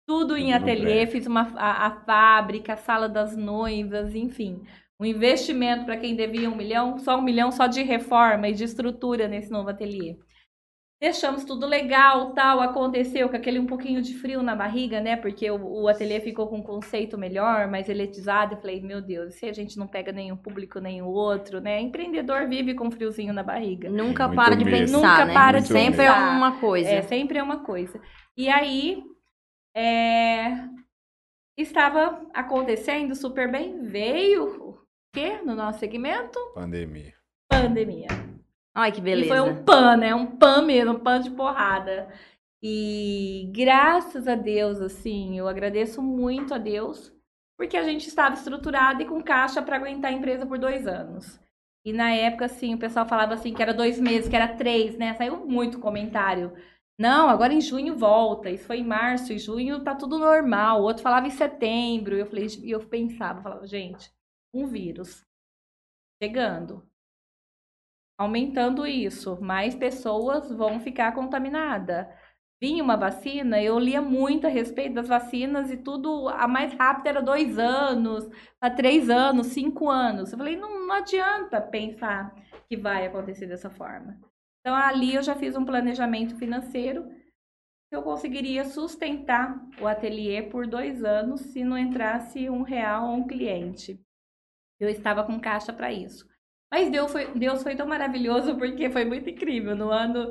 tudo em Tudo no ateliê, fiz uma, a, a fábrica, a sala das noivas, enfim. Um investimento para quem devia um milhão, só um milhão só de reforma e de estrutura nesse novo ateliê. Deixamos tudo legal, tal, aconteceu com aquele um pouquinho de frio na barriga, né? Porque o, o ateliê ficou com um conceito melhor, mais eletizado. Eu falei, meu Deus, se a gente não pega nenhum público, nem o outro, né? Empreendedor vive com friozinho na barriga. Nunca Muito para de pensar, Nunca né? para de Sempre é pensar. uma coisa. É, sempre é uma coisa. E aí, é, estava acontecendo super bem, veio o quê no nosso segmento? Pandemia. Pandemia. Ai, que E beleza. foi um pan, né? Um pan mesmo, um pan de porrada. E graças a Deus, assim, eu agradeço muito a Deus, porque a gente estava estruturado e com caixa para aguentar a empresa por dois anos. E na época, assim, o pessoal falava assim que era dois meses, que era três, né? Saiu muito comentário. Não, agora em junho volta. Isso foi em março, em junho tá tudo normal. O outro falava em setembro. E eu falei, e eu pensava, falava, gente, um vírus chegando, aumentando isso, mais pessoas vão ficar contaminadas. Vinha uma vacina, eu lia muito a respeito das vacinas e tudo, a mais rápida era dois anos, a três anos, cinco anos. Eu falei, não, não adianta pensar que vai acontecer dessa forma. Então, ali eu já fiz um planejamento financeiro que eu conseguiria sustentar o ateliê por dois anos se não entrasse um real a um cliente. Eu estava com caixa para isso. Mas Deus foi, Deus foi tão maravilhoso porque foi muito incrível. No ano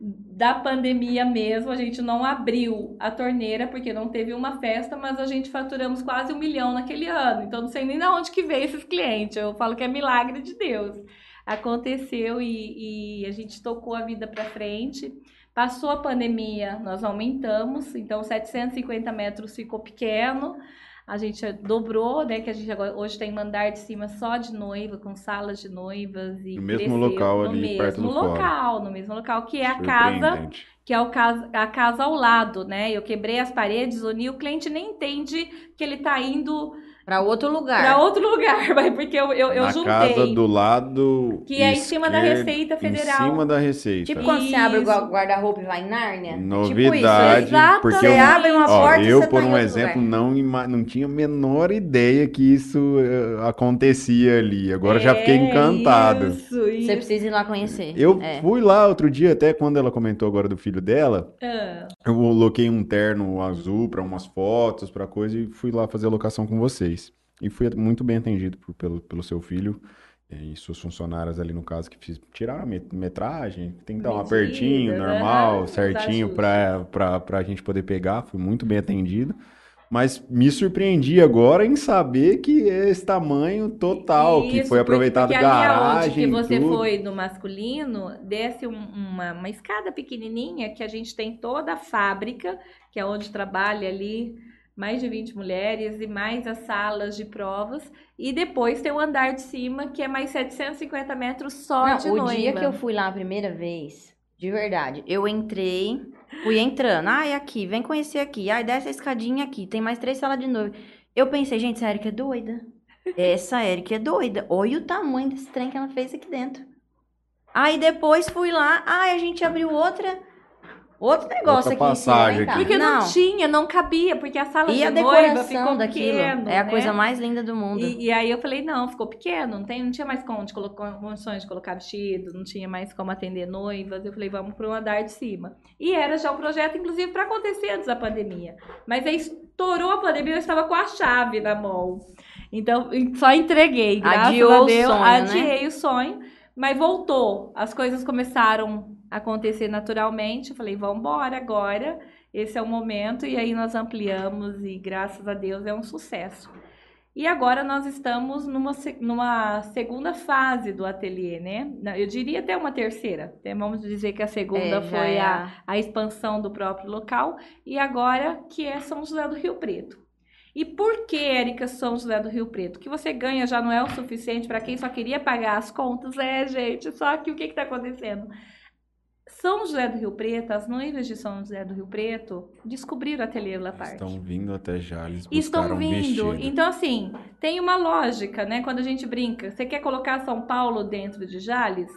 da pandemia mesmo, a gente não abriu a torneira porque não teve uma festa, mas a gente faturamos quase um milhão naquele ano. Então não sei nem de onde que veio esses clientes. Eu falo que é milagre de Deus. Aconteceu e, e a gente tocou a vida para frente. Passou a pandemia, nós aumentamos, então 750 metros ficou pequeno a gente dobrou, né? Que a gente agora, hoje tem mandar de cima só de noiva, com salas de noivas e no mesmo local no ali, mesmo perto do local, fórum. no mesmo local que é a casa, que é o casa, a casa ao lado, né? Eu quebrei as paredes, uni, o cliente nem entende que ele tá indo Pra outro lugar. Pra outro lugar, <laughs> mas porque eu, eu, eu Na juntei. casa do lado. Que é em cima da Receita Federal. Em cima da Receita. Tipo quando você abre o Isso. guarda-roupa e vai em Nárnia? Novidade, Tipo isso, porque Você eu, abre uma ó, porta eu, você por tá um exemplo, lugar. não, não tinha a menor ideia que isso eh, acontecia ali. Agora já fiquei É, encantado. Isso, Você isso. precisa ir lá conhecer. Eu É. fui lá outro dia, até quando ela comentou agora do filho dela, Ah, eu coloquei um terno azul para umas fotos, para coisa, e fui lá fazer a locação com vocês. E fui muito bem atendido por- pelo, pelo seu filho eh, e suas funcionárias ali no caso que fiz, tiraram a met- metragem, tem que dar um apertinho, aham, normal, certinho para a gente poder pegar. Fui muito bem atendido. Mas me surpreendi agora em saber que é esse tamanho total, que Isso, foi porque- aproveitado porque garagem, que você tudo. foi no masculino, desce um- uma, uma escada pequenininha que a gente tem toda a fábrica, que é onde trabalha ali mais de 20 mulheres e mais as salas de provas. E depois tem o andar de cima, que é mais 750 metros só Não, de o noiva. dia que eu fui lá a primeira vez, de verdade, eu entrei, <laughs> fui entrando. Ai, aqui, vem conhecer aqui. Ai, desce a escadinha aqui, tem mais três salas de noiva. Eu pensei, gente, essa Erika é doida. <laughs> Essa Erika é doida. Olha o tamanho desse trem que ela fez aqui dentro. Aí depois fui lá, ai, a gente abriu outra, outro negócio Outra aqui em cima. passagem aqui. Porque não. Não. tinha, não cabia, porque a sala E de a noiva decoração ficou daquilo pequeno, é a né? coisa mais linda do mundo. E, e aí eu falei, não, ficou pequeno, não, tem, não tinha mais como de colocar, condições de colocar vestido, não tinha mais como atender noivas. Eu falei, vamos para um andar de cima. E era já o projeto, inclusive, para acontecer antes da pandemia. Mas aí estourou a pandemia, eu estava com a chave na mão. Então, só entreguei, graças Adiou a o Deus. sonho, né? adiei o sonho, mas voltou. As coisas começaram acontecer naturalmente. Eu falei, vamos embora agora. Esse é o momento. E aí nós ampliamos e, graças a Deus, é um sucesso. E agora nós estamos numa, numa segunda fase do ateliê, né? Eu diria até uma terceira. Até Vamos dizer que a segunda É, foi é a, a- expansão do próprio local. E agora que é São José do Rio Preto. E por que, Érica, São José do Rio Preto? Que você ganha já não é o suficiente para quem só queria pagar as contas? É, gente, só que o que está acontecendo? São José do Rio Preto, as noivas de São José do Rio Preto descobriram o ateliê Laparte. Estão vindo até Jales Estão um vindo. vestido. Então, assim, tem uma lógica, né? Quando a gente brinca. Você quer colocar São Paulo dentro de Jales?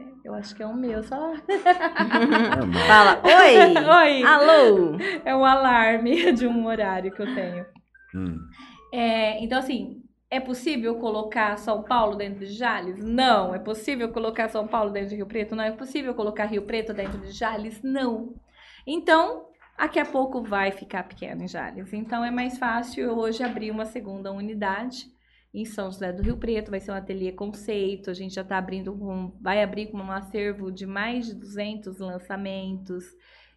É, Eu acho que é o meu, só. <laughs> Fala, oi! <laughs> Oi! Alô! É um alarme <laughs> de um horário que eu tenho. Hum. É, então, assim, é possível colocar São Paulo dentro de Jales? Não. É possível colocar São Paulo dentro de Rio Preto? Não. É possível colocar Rio Preto dentro de Jales? Não. Então, daqui a pouco vai ficar pequeno em Jales. Então, é mais fácil hoje abrir uma segunda unidade em São José do Rio Preto. Vai ser um ateliê conceito. A gente já está abrindo, com, vai abrir com um acervo de mais de 200 lançamentos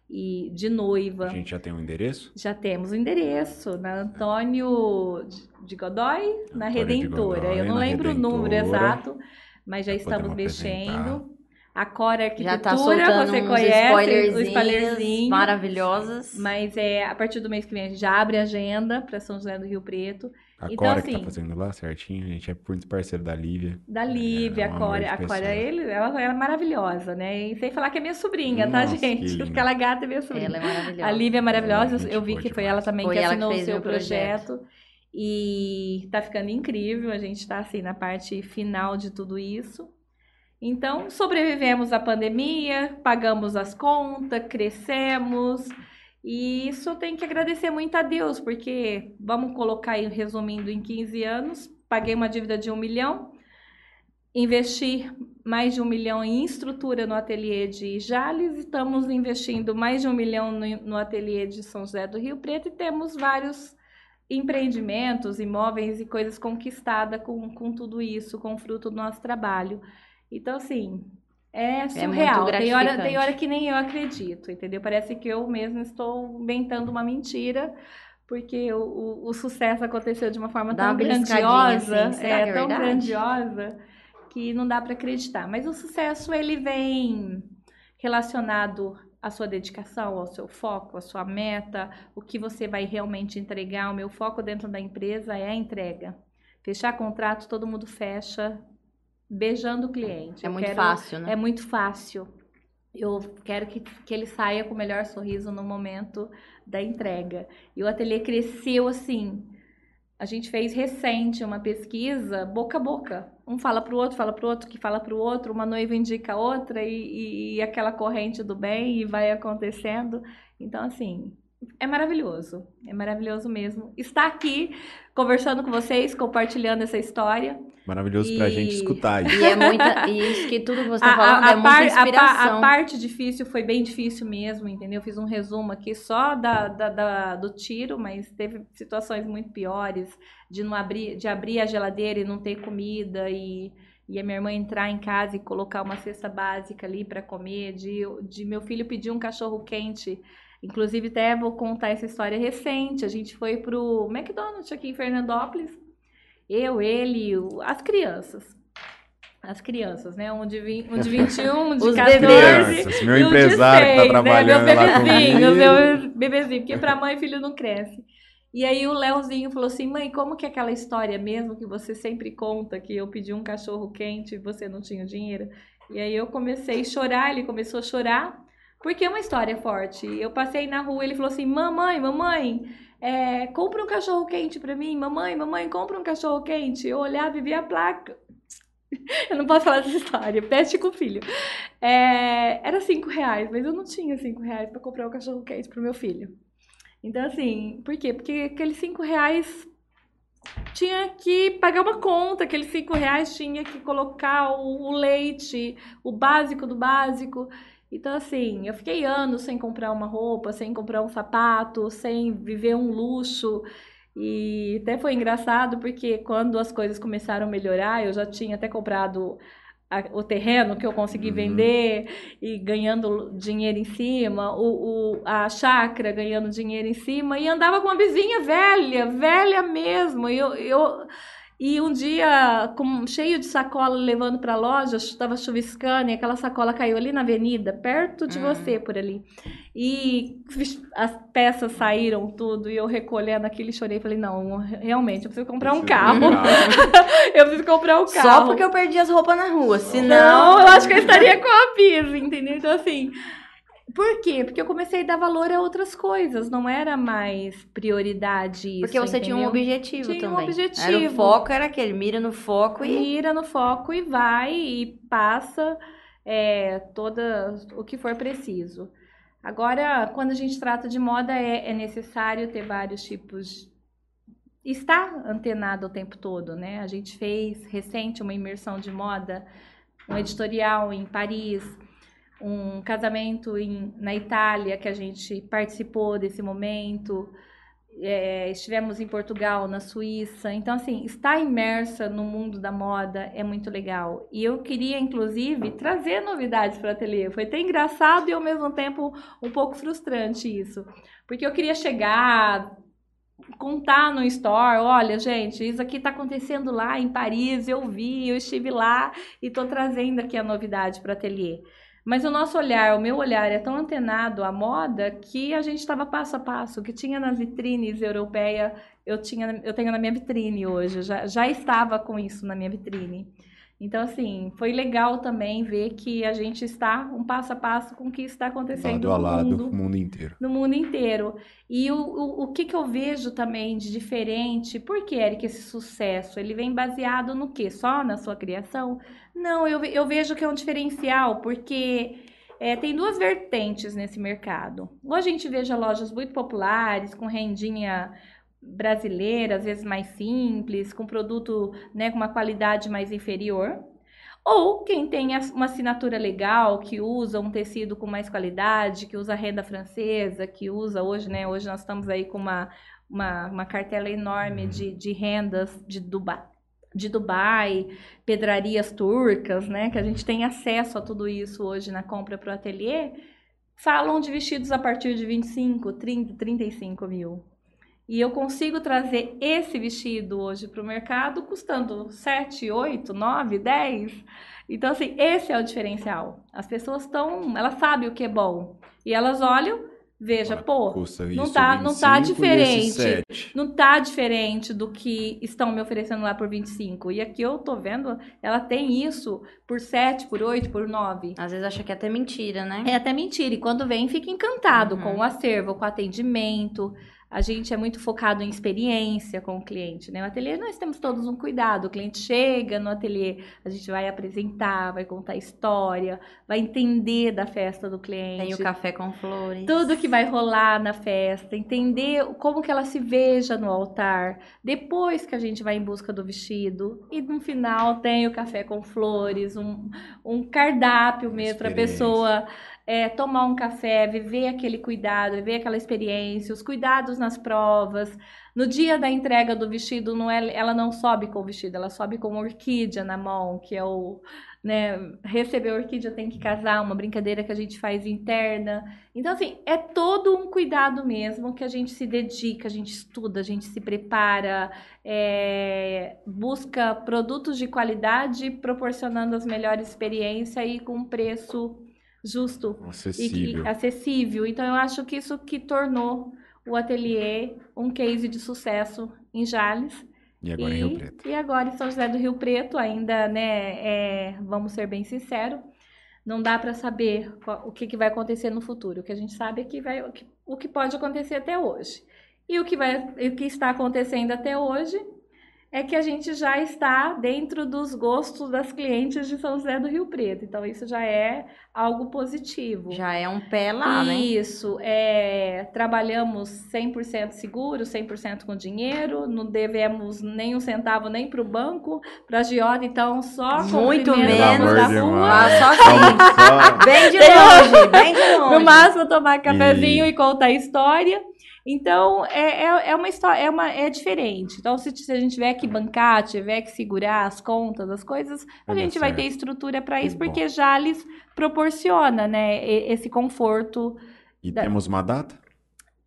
e de noiva. A gente já tem um endereço? Já temos o endereço na Antônio de Godoy, na Antônio de Redentora. Godoy, Eu não na lembro o número Redentora. exato, mas já Já estamos mexendo. A Cora Já tá Arquitetura, soltando você uns conhece o spoilerzinhos spoilerzinho. maravilhosas. Mas é, a partir do mês que vem a gente já abre a agenda para São José do Rio Preto. A Então, Cora que tá assim- fazendo lá certinho, a gente é muito parceiro da Lívia. Da Lívia, É, um a Cora. A Cora, ele, ela, ela é maravilhosa, né? E sem falar que é minha sobrinha, tá, Nossa, que gente? Aquela gata é minha sobrinha. Ela é maravilhosa. A Lívia é maravilhosa, Gente eu vi que foi demais. ela também Foi que ela que assinou o seu projeto. projeto. E tá ficando incrível, a gente tá assim na parte final de tudo isso. Então, sobrevivemos à pandemia, pagamos as contas, crescemos. E isso tenho que agradecer muito a Deus, porque vamos colocar aí, resumindo, em 15 anos, paguei uma dívida de um milhão, investi mais de um milhão em estrutura no ateliê de Jales, estamos investindo mais de um milhão no, no ateliê de São José do Rio Preto e temos vários empreendimentos, imóveis e coisas conquistadas com, com tudo isso, com fruto do nosso trabalho. Então, assim, é muito surreal. tem, hora, tem hora que nem eu acredito, entendeu? Parece que eu mesmo estou inventando uma mentira. Porque o, o, o sucesso aconteceu de uma forma Dá tão uma grandiosa, assim, é, é tão grandiosa, que não dá para acreditar. Mas o sucesso ele vem relacionado à sua dedicação, ao seu foco, à sua meta, o que você vai realmente entregar. O meu foco dentro da empresa é a entrega. Fechar contrato, todo mundo fecha, beijando o cliente. É Eu muito quero- fácil, né? É muito fácil. Eu quero que, que ele saia com o melhor sorriso no momento da entrega. E o ateliê cresceu assim. A gente fez recente uma pesquisa boca a boca. Um fala para o outro, fala para o outro, que fala para o outro, uma noiva indica a outra e, e- e aquela corrente do bem e vai acontecendo. Então, assim, é maravilhoso. É maravilhoso mesmo. Estar aqui conversando com vocês, compartilhando essa história. Maravilhoso pra E- gente escutar isso. E é muita. E isso que tudo que você tá A- falando a, é a muita par- a inspiração. a parte difícil foi bem difícil mesmo, entendeu? Fiz um resumo aqui só da, da- da- do tiro, mas teve situações muito piores de não abrir, de abrir a geladeira e não ter comida e, e a minha irmã entrar em casa e colocar uma cesta básica ali para comer, de, de meu filho pedir um cachorro quente. Inclusive, até vou contar essa história recente. A gente foi pro McDonald's aqui em Fernandópolis. Eu, ele, o- as crianças. As crianças, né? Um de, vi- um de <laughs> 21, um de Os 14. bebês. Crianças, meu e um de empresário que tá seis, trabalhando né? Meu bebezinho, meu bebezinho, porque pra mãe filho não cresce. E aí o Leozinho falou assim, mãe, como que é aquela história mesmo que você sempre conta que eu pedi um cachorro quente e você não tinha dinheiro? E aí eu comecei a chorar, ele começou a chorar, porque é uma história forte. Eu passei na rua, ele falou assim, mamãe, mamãe, é, compra um cachorro quente pra mim, mamãe, mamãe, compra um cachorro quente. Eu olhava e via a placa. <laughs> Eu não posso falar dessa história, teste com filho. É, era cinco reais, mas eu não tinha cinco reais para comprar o cachorro quente pro meu filho. Então, assim, por quê? Porque aqueles cinco reais tinha que pagar uma conta, aqueles cinco reais tinha que colocar o, o leite, o básico do básico. Então, assim, eu fiquei anos sem comprar uma roupa, sem comprar um sapato, sem viver um luxo. E até foi engraçado porque quando as coisas começaram a melhorar, eu já tinha até comprado a- o terreno que eu consegui Uhum. vender e ganhando dinheiro em cima, o, o- a chácara ganhando dinheiro em cima, e andava com uma vizinha velha, velha mesmo. E eu, eu- e um dia, com, cheio de sacola levando para a loja, estava chuviscando e aquela sacola caiu ali na avenida, perto de Hum. você, por ali. E as peças saíram tudo e eu recolhendo aquilo e chorei. Falei, não, realmente, eu preciso comprar um carro. um <laughs> eu preciso comprar um carro. Só porque eu perdi as roupas na rua. Não, Senão. eu acho que eu estaria com a Pisa, entendeu? Então, assim. Por quê? Porque eu comecei a dar valor a outras coisas, não era mais prioridade isso. Porque você tinha um entendeu? objetivo Tinha um também. Era o objetivo. foco, era aquele. Mira no foco e. Mira no foco e vai e passa é, toda o que for preciso. Agora, quando a gente trata de moda, é, é necessário ter vários tipos. Estar antenado o tempo todo, né? A gente fez recente uma imersão de moda, um editorial em Paris, um casamento em, na Itália, que a gente participou desse momento. É, estivemos em Portugal, na Suíça. Então, assim, estar imersa no mundo da moda é muito legal. E eu queria, inclusive, trazer novidades para o ateliê. Foi até engraçado e, ao mesmo tempo, um pouco frustrante isso. Porque eu queria chegar contar no store, olha, gente, isso aqui está acontecendo lá em Paris, eu vi, eu estive lá e estou trazendo aqui a novidade para o ateliê. Mas o nosso olhar, o meu olhar é tão antenado à moda que a gente estava passo a passo. O que tinha nas vitrines europeias, eu, tinha, eu tenho na minha vitrine hoje. Já, já estava com isso na minha vitrine. Então, assim, foi legal também ver que a gente está um passo a passo com o que está acontecendo lado a no lado, mundo mundo inteiro. no mundo inteiro. E o, o, o que, que eu vejo também de diferente, por que, Eric, esse sucesso? Ele vem baseado no quê? Só na sua criação? Não, eu, eu vejo que é um diferencial, porque é, tem duas vertentes nesse mercado. Ou a gente veja lojas muito populares, com rendinha brasileira, às vezes mais simples, com produto né, com uma qualidade mais inferior. Ou quem tem uma assinatura legal, que usa um tecido com mais qualidade, que usa renda francesa, que usa hoje, né? Hoje nós estamos aí com uma, uma, uma cartela enorme Uhum. de, de rendas de Dubai, de Dubai, pedrarias turcas, né? Que a gente tem acesso a tudo isso hoje na compra para o ateliê. Falam de vestidos a partir de 25, 30, 35 mil. E eu consigo trazer esse vestido hoje para o mercado custando 7, 8, 9, 10. Então, assim, esse é o diferencial. As pessoas estão, elas sabem o que é bom. E elas olham, veja, pô, Custa não isso, tá- não tá 25 esse diferente. 7. não tá diferente do que estão me oferecendo lá por 25. E aqui eu tô vendo, ela tem isso por 7, por 8, por 9. Às vezes acha que é até mentira, né? É até mentira. E quando vem, fica encantado Uhum. com o acervo, com o atendimento. A gente é muito focado em experiência com o cliente, né? No ateliê nós temos todos um cuidado. O cliente chega no ateliê, a gente vai apresentar, vai contar história, vai entender da festa do cliente. Tem o café com flores. Tudo que vai rolar na festa, entender como que ela se veja no altar, depois que a gente vai em busca do vestido e no final tem o café com flores, um, um cardápio mesmo para a pessoa é, tomar um café, viver aquele cuidado, viver aquela experiência, os cuidados nas provas. No dia da entrega do vestido, não é, ela não sobe com o vestido, ela sobe com uma orquídea na mão, que é o né, receber orquídea tem que casar, uma brincadeira que a gente faz interna. Então, assim, é todo um cuidado mesmo que a gente se dedica, a gente estuda, a gente se prepara, é, busca produtos de qualidade, proporcionando as melhores experiências e com preço justo e Acessível. que, acessível. Então, eu acho que isso que tornou o ateliê um case de sucesso em Jales. E agora em Rio Preto. E agora em São José do Rio Preto, ainda, né, é, vamos ser bem sinceros, não dá para saber o que, que vai acontecer no futuro. O que a gente sabe é que vai, o, que, o que pode acontecer até hoje. E o que, vai, o que está acontecendo até hoje é que a gente já está dentro dos gostos das clientes de São José do Rio Preto. Então, isso já é algo positivo. Já é um pé lá, né? Isso, é, trabalhamos 100% seguro, 100% com dinheiro, não devemos nem um centavo nem para o banco, para a Giota, então só Muito menos. da rua. Ah, só assim. Bem de longe, bem de longe. No máximo tomar cafezinho E- e contar história. Então, é, é, é uma história, é, uma, é diferente. Então, se, se a gente tiver que bancar, tiver que segurar as contas, as coisas, a Vai dar gente vai certo. ter estrutura para isso, bom. porque Jales proporciona, né, esse conforto E Da- temos uma data?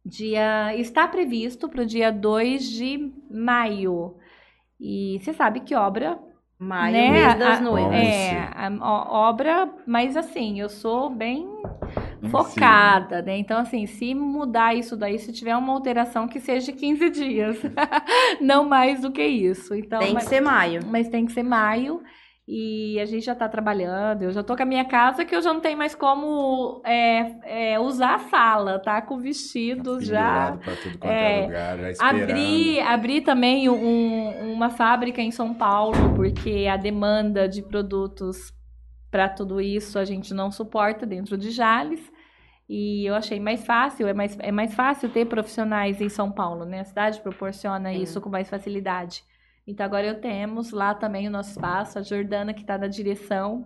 Dia está previsto para o dia 2 de maio. E você sabe que obra, Maio, né? mês das a- noivas. É, a, ó- obra, mas assim, eu sou bem Focada, né? Então, assim, se mudar isso daí, se tiver uma alteração que seja 15 dias, <laughs> não mais do que isso. Então, Tem que mas, ser maio. mas tem que ser maio. E a gente já tá trabalhando. Eu já tô com a minha casa que eu já não tenho mais como é, é, usar a sala, tá? Com vestido já. Pra tudo quanto é, É, lugar, já esperando. Abri, abri também um- uma fábrica em São Paulo, porque a demanda de produtos para tudo isso a gente não suporta dentro de Jales. E eu achei mais fácil, é mais, é mais fácil ter profissionais em São Paulo, né? A cidade proporciona Sim. isso com mais facilidade. Então agora eu temos lá também o nosso espaço, a Jordana que está na direção.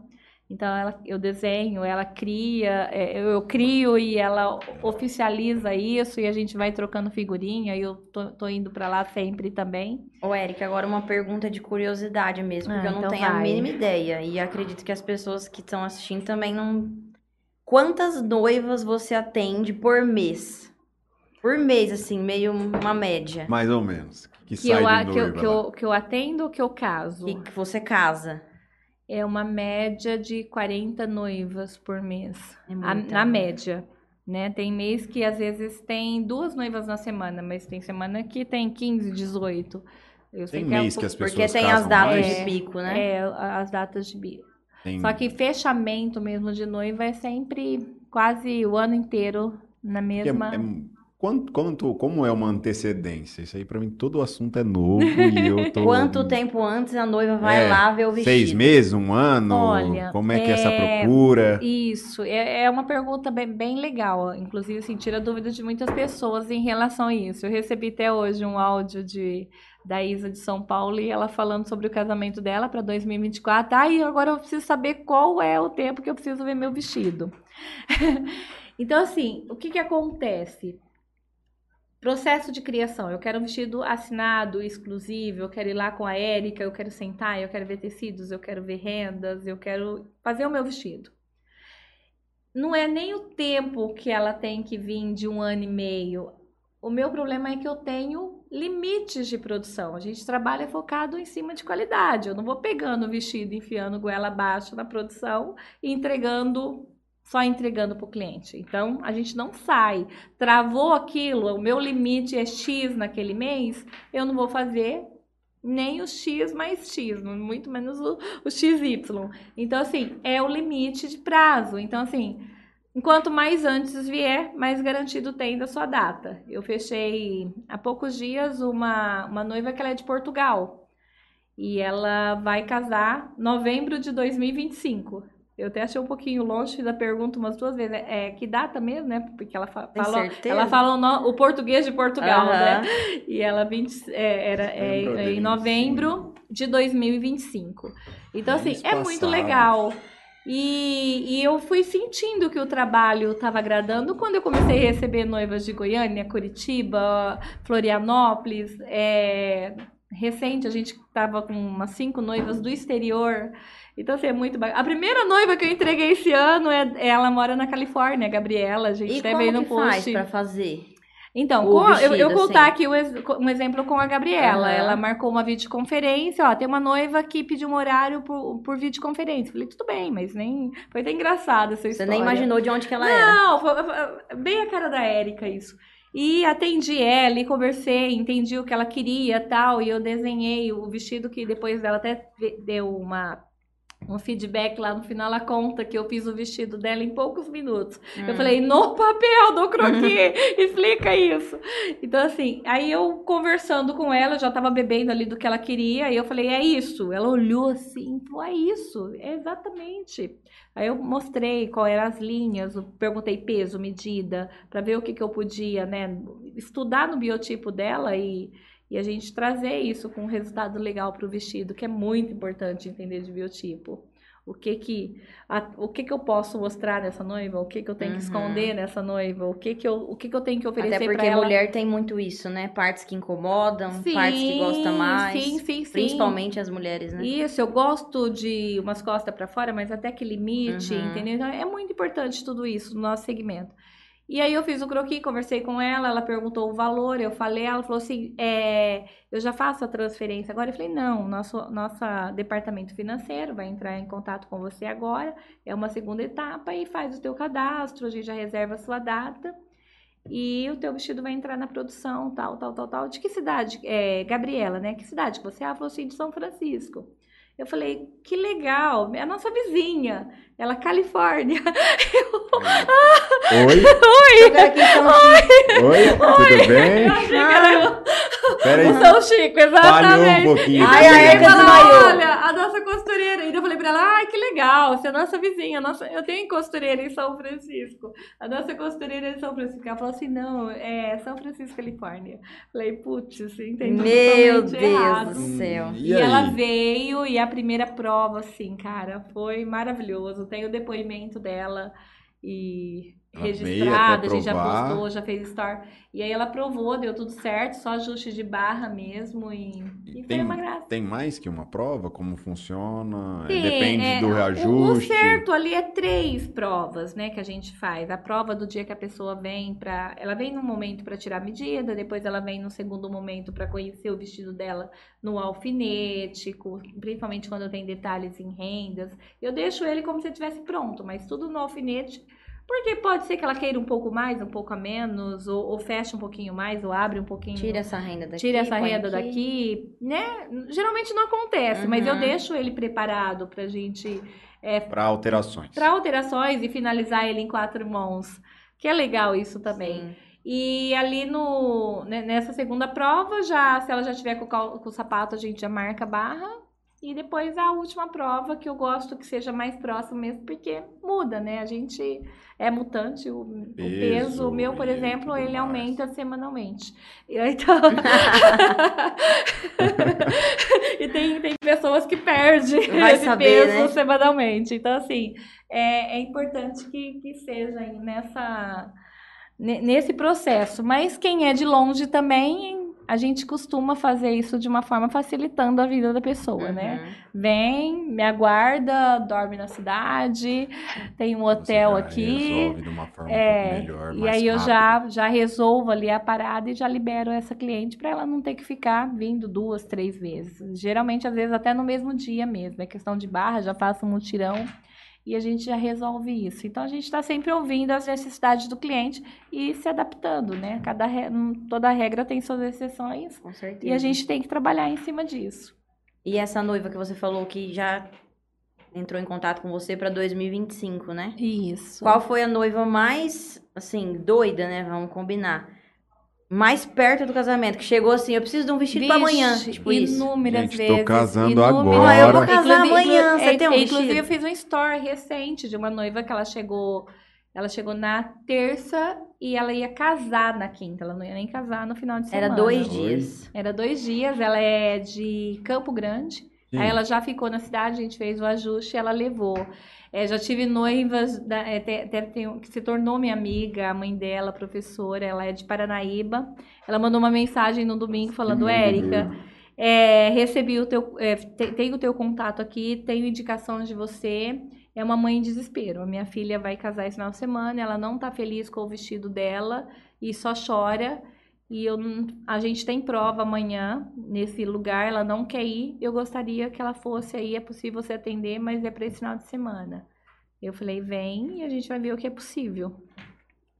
Então ela, eu desenho, ela cria, é, eu, eu crio e ela oficializa isso e a gente vai trocando figurinha e eu tô, tô indo para lá sempre também. Ô, Érica, agora uma pergunta de curiosidade mesmo, porque Ah, eu não então tenho a vai. mínima ideia. E acredito que as pessoas que estão assistindo também não. Quantas noivas você atende por mês? Por mês, assim, meio uma média. Mais ou menos. Que, Que sai eu, a- que, eu, que, eu, que eu atendo ou que eu caso? E que você casa. É uma média de 40 noivas por mês. É A- na média. Né? Tem mês que às vezes tem duas noivas na semana, mas tem semana que tem 15, 18. Eu sei Tem que é um mês que pouco- as pessoas Porque tem as datas mais. de pico, né? É, as datas de bi. Tem- Só que fechamento mesmo de noiva é sempre quase o ano inteiro na é- mesma. é- quanto, quanto- como é uma antecedência? Isso aí pra mim todo o assunto é novo e eu <laughs> tô... Quanto tempo antes a noiva vai É, lá ver o vestido? Seis meses, um ano? Olha, como é que é essa é- procura? Isso, é, é uma pergunta bem, bem legal. Inclusive, assim, tira dúvida de muitas pessoas em relação a isso. Eu recebi até hoje um áudio de, da Isa de São Paulo e ela falando sobre o casamento dela para 2024. Ai, agora eu preciso saber qual é o tempo que eu preciso ver meu vestido. <laughs> então, assim, o que que acontece? Processo de criação. Eu quero um vestido assinado, exclusivo. Eu quero ir lá com a Érica. Eu quero sentar. Eu quero ver tecidos. Eu quero ver rendas. Eu quero fazer o meu vestido. Não é nem o tempo que ela tem que vir de um ano e meio. O meu problema é que eu tenho limites de produção. A gente trabalha focado em cima de qualidade. Eu não vou pegando o vestido, enfiando goela abaixo na produção e entregando só entregando para o cliente. Então, a gente não sai. Travou aquilo, o meu limite é X naquele mês, eu não vou fazer nem o X mais X, muito menos o, o XY. Então, assim, é o limite de prazo. Então, assim, enquanto mais antes vier, mais garantido tem da sua data. Eu fechei há poucos dias uma, uma noiva que ela é de Portugal. E ela vai casar novembro de 2025. Eu até achei um pouquinho longe da pergunta umas duas vezes. É, que data mesmo, né? Porque ela fa Tem falou, certeza? ela fala o, no- o português de Portugal, né? Aham. E ela 20, é, era é, é em novembro de 2025. Então, assim, é muito legal. E, e eu fui sentindo que o trabalho estava agradando quando eu comecei a receber noivas de Goiânia, Curitiba, Florianópolis. é, recente, a gente estava com umas cinco noivas do exterior. Então, assim, é muito bacana. A primeira noiva que eu entreguei esse ano, é, ela mora na Califórnia, a Gabriela. A gente E até veio no post. faz pra fazer? Então, com a- eu, eu vestido, contar assim. aqui um exemplo com a Gabriela. Aham. Ela marcou uma videoconferência, ó, tem uma noiva que pediu um horário por, por videoconferência. Falei, tudo bem, mas nem... Foi até engraçado essa Você história. nem imaginou de onde que ela era. Não, foi, foi bem a cara da Érica isso. E atendi ela e conversei, entendi o que ela queria tal, e eu desenhei o vestido que depois dela até deu uma... Um feedback lá no final, ela conta que eu fiz o vestido dela em poucos minutos. Eu Hum. falei, no papel do croquis, <laughs> explica isso. Então, assim, aí eu conversando com ela, eu já tava bebendo ali do que ela queria, e eu falei, é isso. Ela olhou assim, é isso, é exatamente. Aí eu mostrei qual eram as linhas, perguntei peso, medida, para ver o que, que eu podia, né, estudar no biotipo dela e, e a gente trazer isso com um resultado legal para o vestido, que é muito importante entender de biotipo. O que que, a- o que que eu posso mostrar nessa noiva? O que que eu tenho que Uhum. esconder nessa noiva? O que que eu, o que que eu tenho que oferecer Até para porque ela? mulher tem muito isso, né? Partes que incomodam, Sim, partes que gosta mais. Sim, sim, sim. Principalmente as mulheres, né? Isso, eu gosto de umas costas para fora, mas até que limite, Uhum. entendeu? Então é muito importante tudo isso no nosso segmento. E aí eu fiz o croquis, conversei com ela, ela perguntou o valor, eu falei, ela falou assim, é, eu já faço a transferência agora? Eu falei, não, nosso nossa departamento financeiro vai entrar em contato com você agora, é uma segunda etapa e faz o teu cadastro, a gente já reserva a sua data e o teu vestido vai entrar na produção, tal, tal, tal, tal. De que cidade? É, Gabriela, né? Que cidade que você? Ela falou assim, de São Francisco. Eu falei, que legal, é a nossa vizinha. Ela, Califórnia. <laughs> Oi? Chegar aqui então, Chico. Oi? Tudo bem? Eu achei que era aí. São Chico, Falhou um exatamente. pouquinho. Ai, ai, olha, a nossa costureira. E eu falei pra ela, ai, que legal, você é a nossa vizinha. a Nossa... Eu tenho costureira em São Francisco. A nossa costureira é em São Francisco. Ela falou assim, não, é São Francisco, Califórnia. Falei, putz, entendi Meu totalmente Deus errado. do céu. Hum, E, E, ela veio e a primeira prova, assim, cara, foi maravilhoso. Tem o depoimento dela e registrada, a gente já postou, já fez store. E aí ela provou, deu tudo certo, só ajuste de barra mesmo e, E e foi tem, uma graça. tem mais que uma prova? Como funciona? Tem, Depende é, do o- O reajuste. certo ali é três provas, né, que a gente faz. A prova do dia que a pessoa vem para, ela vem num momento para tirar a medida, depois ela vem no segundo momento para conhecer o vestido dela no alfinete, principalmente quando tem detalhes em rendas. Eu deixo ele como se estivesse pronto, mas tudo no alfinete. Porque pode ser que ela queira um pouco mais, um pouco a menos, ou, ou feche um pouquinho mais, ou abre um pouquinho. Tira essa renda daqui. Tira essa renda aqui. daqui, né? Geralmente não acontece, mas eu Uhum. deixo ele preparado pra gente Para alterações. para alterações e finalizar ele em quatro mãos. Que é legal isso também. Sim. E ali no né, nessa segunda prova, já se ela já tiver com, o com o sapato, a gente já marca a barra. E depois a última prova, que eu gosto que seja mais próximo mesmo, porque muda, né? A gente é mutante, o, o Peso peso, o meu, por exemplo, ele mais. aumenta semanalmente. E aí, Então... <laughs> e tem, tem pessoas que perdem Vai esse saber, peso né? semanalmente. Então, assim, é, é importante que, que seja aí nessa, ne- nesse processo. Mas quem é de longe também, a gente costuma fazer isso de uma forma facilitando a vida da pessoa, né? Uhum. Vem, me aguarda, dorme na cidade, tem um Você hotel já aqui. Resolve de uma forma É, um melhor, E mais aí eu já, já resolvo ali a parada e já libero essa cliente para ela não ter que ficar vindo duas, três vezes. Geralmente, às vezes, até no mesmo dia mesmo. É questão de barra, já faço um mutirão e a gente já resolve isso. Então a gente está sempre ouvindo as necessidades do cliente e se adaptando, né? Cada re- hum, toda regra tem suas exceções Com certeza. e a gente tem que trabalhar em cima disso. E essa noiva que você falou que já entrou em contato com você pra 2025, né? Isso. Qual foi a noiva mais, assim, doida, né? Vamos combinar. Mais perto do casamento, que chegou assim, eu preciso de um vestido pra amanhã. Tipo isso. inúmeras Gente, tô vezes. casando inúmeras- agora. Eu vou casar Inclusive- amanhã, você inclu- tem um é, Inclusive, vestido? eu fiz um story recente de uma noiva que ela chegou. Ela chegou na terça e ela ia casar na quinta. Ela não ia nem casar no final de semana. Era dois Oi. dias. Era dois dias. Ela é de Campo Grande. Sim. Aí ela já ficou na cidade, a gente fez o ajuste e ela levou. É, já tive noivas da- é, tem que se tornou minha amiga, a mãe dela, professora, ela é de Paranaíba. Ela mandou uma mensagem no domingo falando, Érica, é, recebi o teu, é, te- tenho o teu contato aqui, tenho indicação de você. É uma mãe em desespero. A minha filha vai casar esse final de semana, ela não tá feliz com o vestido dela e só chora. E eu, a gente tem prova amanhã nesse lugar, ela não quer ir. Eu gostaria que ela fosse aí, é possível você atender, mas é para esse final de semana. Eu falei, vem e a gente vai ver o que é possível.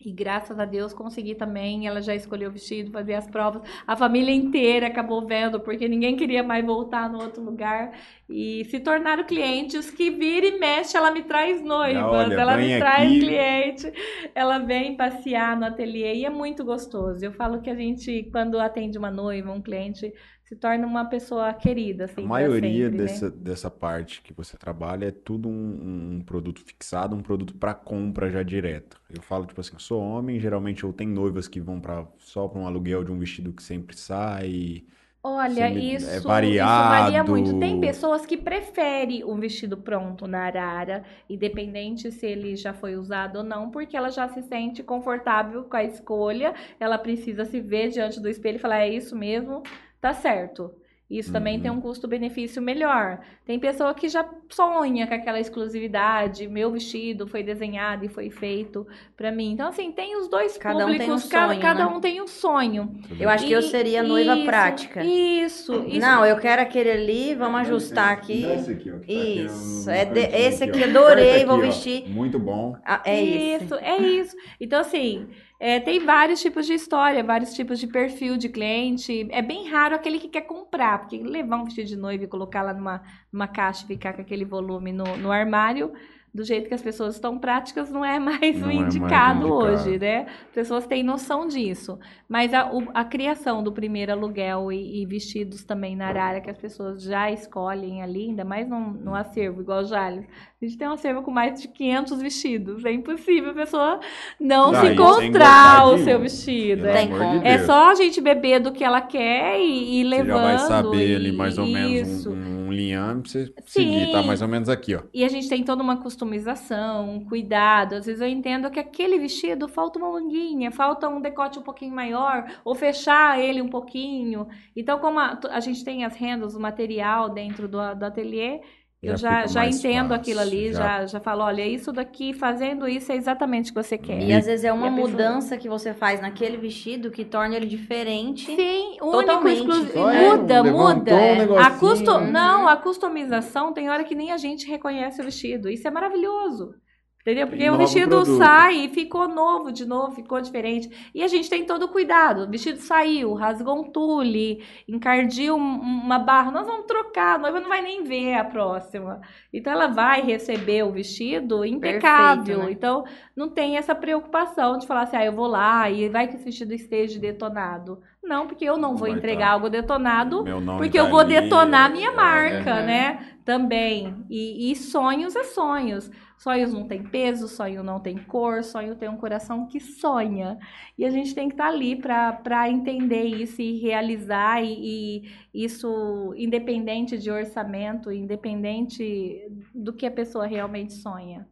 E graças a Deus consegui também. Ela já escolheu o vestido, fazia as provas. A família inteira acabou vendo, porque ninguém queria mais voltar no outro lugar. E se tornaram clientes que vira e mexe, ela me traz noivas, olha, ela me traz aqui. cliente, ela vem passear no ateliê e é muito gostoso. Eu falo que a gente, quando atende uma noiva, um cliente, se torna uma pessoa querida. Assim, A maioria sempre, né? dessa, dessa parte que você trabalha é tudo um, um produto fixado, um produto para compra já direto. Eu falo, tipo assim, eu sou homem, geralmente eu tenho noivas que vão para só para um aluguel de um vestido que sempre sai. Olha, me- é isso, isso variado. varia muito. Tem pessoas que preferem um vestido pronto na arara, independente se ele já foi usado ou não, porque ela já se sente confortável com a escolha, ela precisa se ver diante do espelho e falar, é isso mesmo, tá certo. Isso também Uhum. tem um custo-benefício melhor. Tem pessoa que já sonha com aquela exclusividade, meu vestido foi desenhado e foi feito pra mim. Então, assim, tem os dois Cada um tem um públicos, cada, sonho, cada né? um tem um sonho. Eu acho que eu E- seria a noiva isso, prática. Isso, isso. Não, eu quero aquele ali, vamos ajustar aqui. Esse aqui, ó, que tá aqui no- Isso, no é de- esse aqui ó. adorei, Aperta vou aqui, ó. vestir. Muito bom. Ah, é esse. Isso, é isso. Então, assim, é, tem vários tipos de história, vários tipos de perfil de cliente. É bem raro aquele que quer comprar, porque levar um vestido de noiva e colocar lá numa, numa caixa e ficar com aquele volume no, no armário, do jeito que as pessoas estão práticas, não é <laughs> mais Não o é mais indicado indicado. hoje, né? As pessoas têm noção disso. Mas a, o- a criação do primeiro aluguel e, e vestidos também na arara, que as pessoas já escolhem ali, ainda mais num, num acervo, igual o Jales. A gente tem um acervo com mais de 500 vestidos. É impossível a pessoa não Ah, se e encontrar o seu um. vestido. É, de é só a gente beber do que ela quer e Você levando. já vai saber e- ali mais ou menos isso. um, um liame pra você Sim. seguir, tá mais ou menos aqui, ó. E a gente tem toda uma customização, um cuidado. Às vezes eu entendo que aquele vestido falta uma manguinha, falta um decote um pouquinho maior, ou fechar ele um pouquinho. Então, como a, a gente tem as rendas, o material dentro do, do ateliê, eu já, já entendo fácil, aquilo ali, já- já, já falo, olha, isso daqui, fazendo isso é exatamente o que você quer. E às vezes é uma E pessoa- mudança que você faz naquele vestido que torna ele diferente. Sim, único, Totalmente. exclusivo. Só é, Muda, muda. um a custo... Uhum. Não, a customização tem hora que nem a gente reconhece o vestido. Isso é maravilhoso. Entendeu? Porque o vestido produto. sai e ficou novo de novo, ficou diferente. E a gente tem todo o cuidado. O vestido saiu, rasgou um tule, encardiu um- uma barra. Nós vamos trocar, a noiva não vai nem ver a próxima. Então ela vai receber o vestido impecável. né? Então não tem essa preocupação de falar assim, ah, eu vou lá e vai que esse vestido esteja detonado. Não, porque eu não Não vou entregar tá. algo detonado, porque tá eu vou ali, detonar minha é, marca, é. né? Também. E, e sonhos é sonhos. Sonhos não tem peso, sonho não tem cor, sonho tem um coração que sonha. E a gente tem que estar ali para entender isso e realizar, e, e isso independente de orçamento, independente do que a pessoa realmente sonha.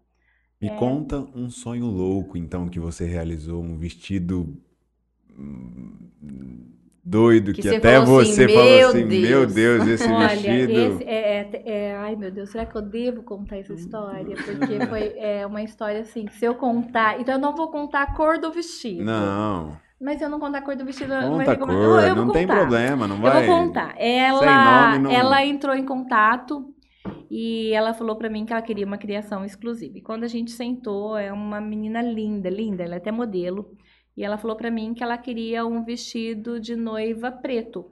Me É. conta um sonho louco, então, que você realizou, um vestido hum, doido, que, Que você até falou assim, você falou "Meu assim, meu Deus." Deus, esse Olha, vestido... esse é, é- é- Ai, meu Deus, será que eu devo contar essa história? Porque foi é, uma história assim, que se eu contar. Então eu não vou contar a cor do vestido. Não, Mas eu não contar a cor do vestido, conta a cor, Eu- eu não tem problema, não Eu vai... vou contar. Ela, nome, não- ela entrou em contato e ela falou pra mim que ela queria uma criação exclusiva. E quando a gente sentou, é uma menina linda, linda, ela é até modelo. E ela falou pra mim que ela queria um vestido de noiva preto.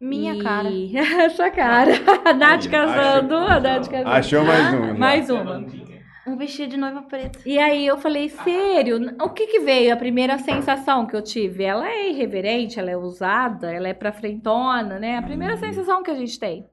Minha E- cara. <laughs> Sua cara. A Nath Aí, casando, achou- a Nath casando. Achou mais um. já. Mais uma. Um vestido de noiva preta. E aí eu falei, sério, o que que veio? A primeira sensação que eu tive, ela é irreverente, ela é usada, ela é pra frentona, né? A primeira Uhum. sensação que a gente tem.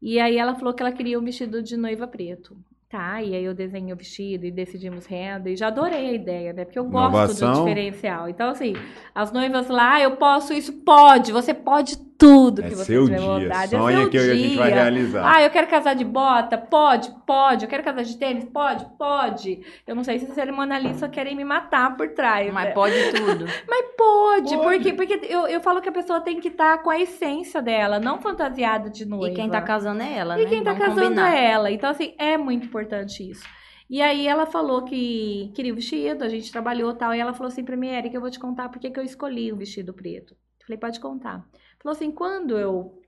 E aí ela falou que ela queria um vestido de noiva preto. Tá, e aí eu desenhei o vestido e decidimos renda e já adorei a ideia, né? Porque eu gosto Inovação. do diferencial. Então, assim, as noivas lá, eu posso isso, pode, você pode tudo que É você seu tiver dia, vontade. é sonha seu que a gente vai dia. realizar. Ah, eu quero casar de bota? Pode, pode. Eu quero casar de tênis? Pode, pode. Eu não sei se os cerimonialistas querem me matar por trás. Mas né? pode tudo. <laughs> Mas pode, Pode. porque, porque eu, eu falo que a pessoa tem que estar com a essência dela, não fantasiada de noiva. E quem tá casando é ela, E né? quem tá Vamos casando combinar. é ela. Então, assim, é muito importante isso. E aí ela falou que queria o vestido, a gente trabalhou e tal. E ela falou assim pra mim, Erika, eu vou te contar por que que eu escolhi o vestido preto. Eu falei, pode contar. Falou assim, quando eu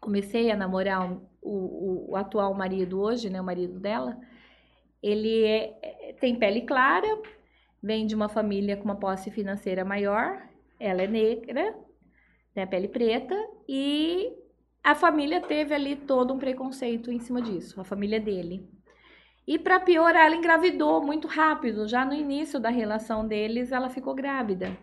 comecei a namorar o, o- atual marido hoje, né, o marido dela, ele é- é- tem pele clara, vem de uma família com uma posse financeira maior, ela é negra, a pele preta, e a família teve ali todo um preconceito em cima disso, a família dele. E para piorar, ela engravidou muito rápido, já no início da relação deles, ela ficou grávida.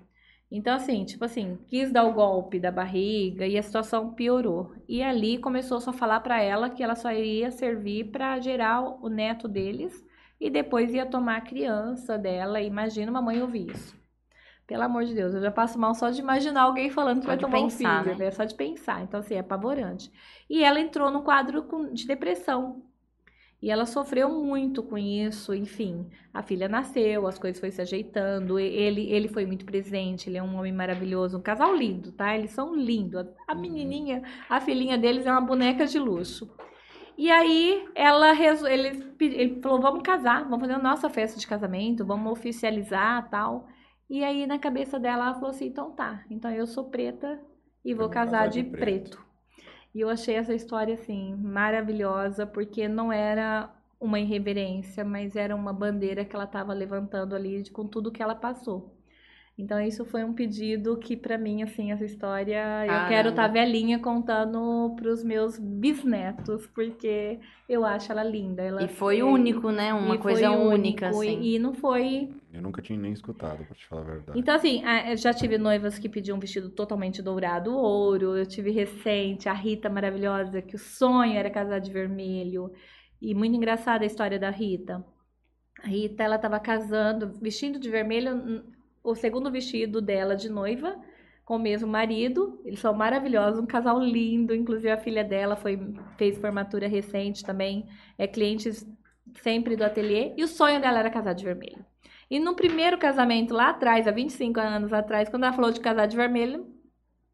Então, assim, tipo assim, quis dar o golpe da barriga e a situação piorou. E ali começou só a falar pra ela que ela só iria servir para gerar o neto deles e depois ia tomar a criança dela. Imagina uma mãe ouvir isso. Pelo amor de Deus, eu já passo mal só de imaginar alguém falando que Só vai tomar pensar, um filho, né? né? Só de pensar. Então, assim, é apavorante. E ela entrou num quadro de depressão. E ela sofreu muito com isso, enfim. A filha nasceu, as coisas foram se ajeitando. Ele, ele foi muito presente, ele é um homem maravilhoso, um casal lindo, tá? Eles são lindos. A menininha, a filhinha deles é uma boneca de luxo. E aí ela ele, ele falou: vamos casar, vamos fazer a nossa festa de casamento, vamos oficializar tal. E aí na cabeça dela ela falou assim: então tá, então eu sou preta e vou vou casar de, preto. preto. E eu achei essa história assim maravilhosa, porque não era uma irreverência, mas era uma bandeira que ela estava levantando ali com tudo que ela passou. Então isso foi um pedido que pra mim assim essa história eu quero estar velhinha contando pros meus bisnetos, porque eu acho ela linda. Ela E foi único, né? Uma e coisa foi única, único, assim. E, e não foi Eu nunca tinha nem escutado, pra te falar a verdade. então, assim, já tive noivas que pediam um vestido totalmente dourado, ouro. Eu tive recente, a Rita maravilhosa, que o sonho era casar de vermelho. E muito engraçada a história da Rita. A Rita, ela estava casando, vestindo de vermelho, hum, o segundo vestido dela de noiva, com o mesmo marido. Eles são maravilhosos, um casal lindo. Inclusive, a filha dela foi, fez formatura recente também. É clientes sempre do ateliê, e o sonho dela era casar de vermelho. E no primeiro casamento lá atrás, há 25 anos atrás, quando ela falou de casar de vermelho,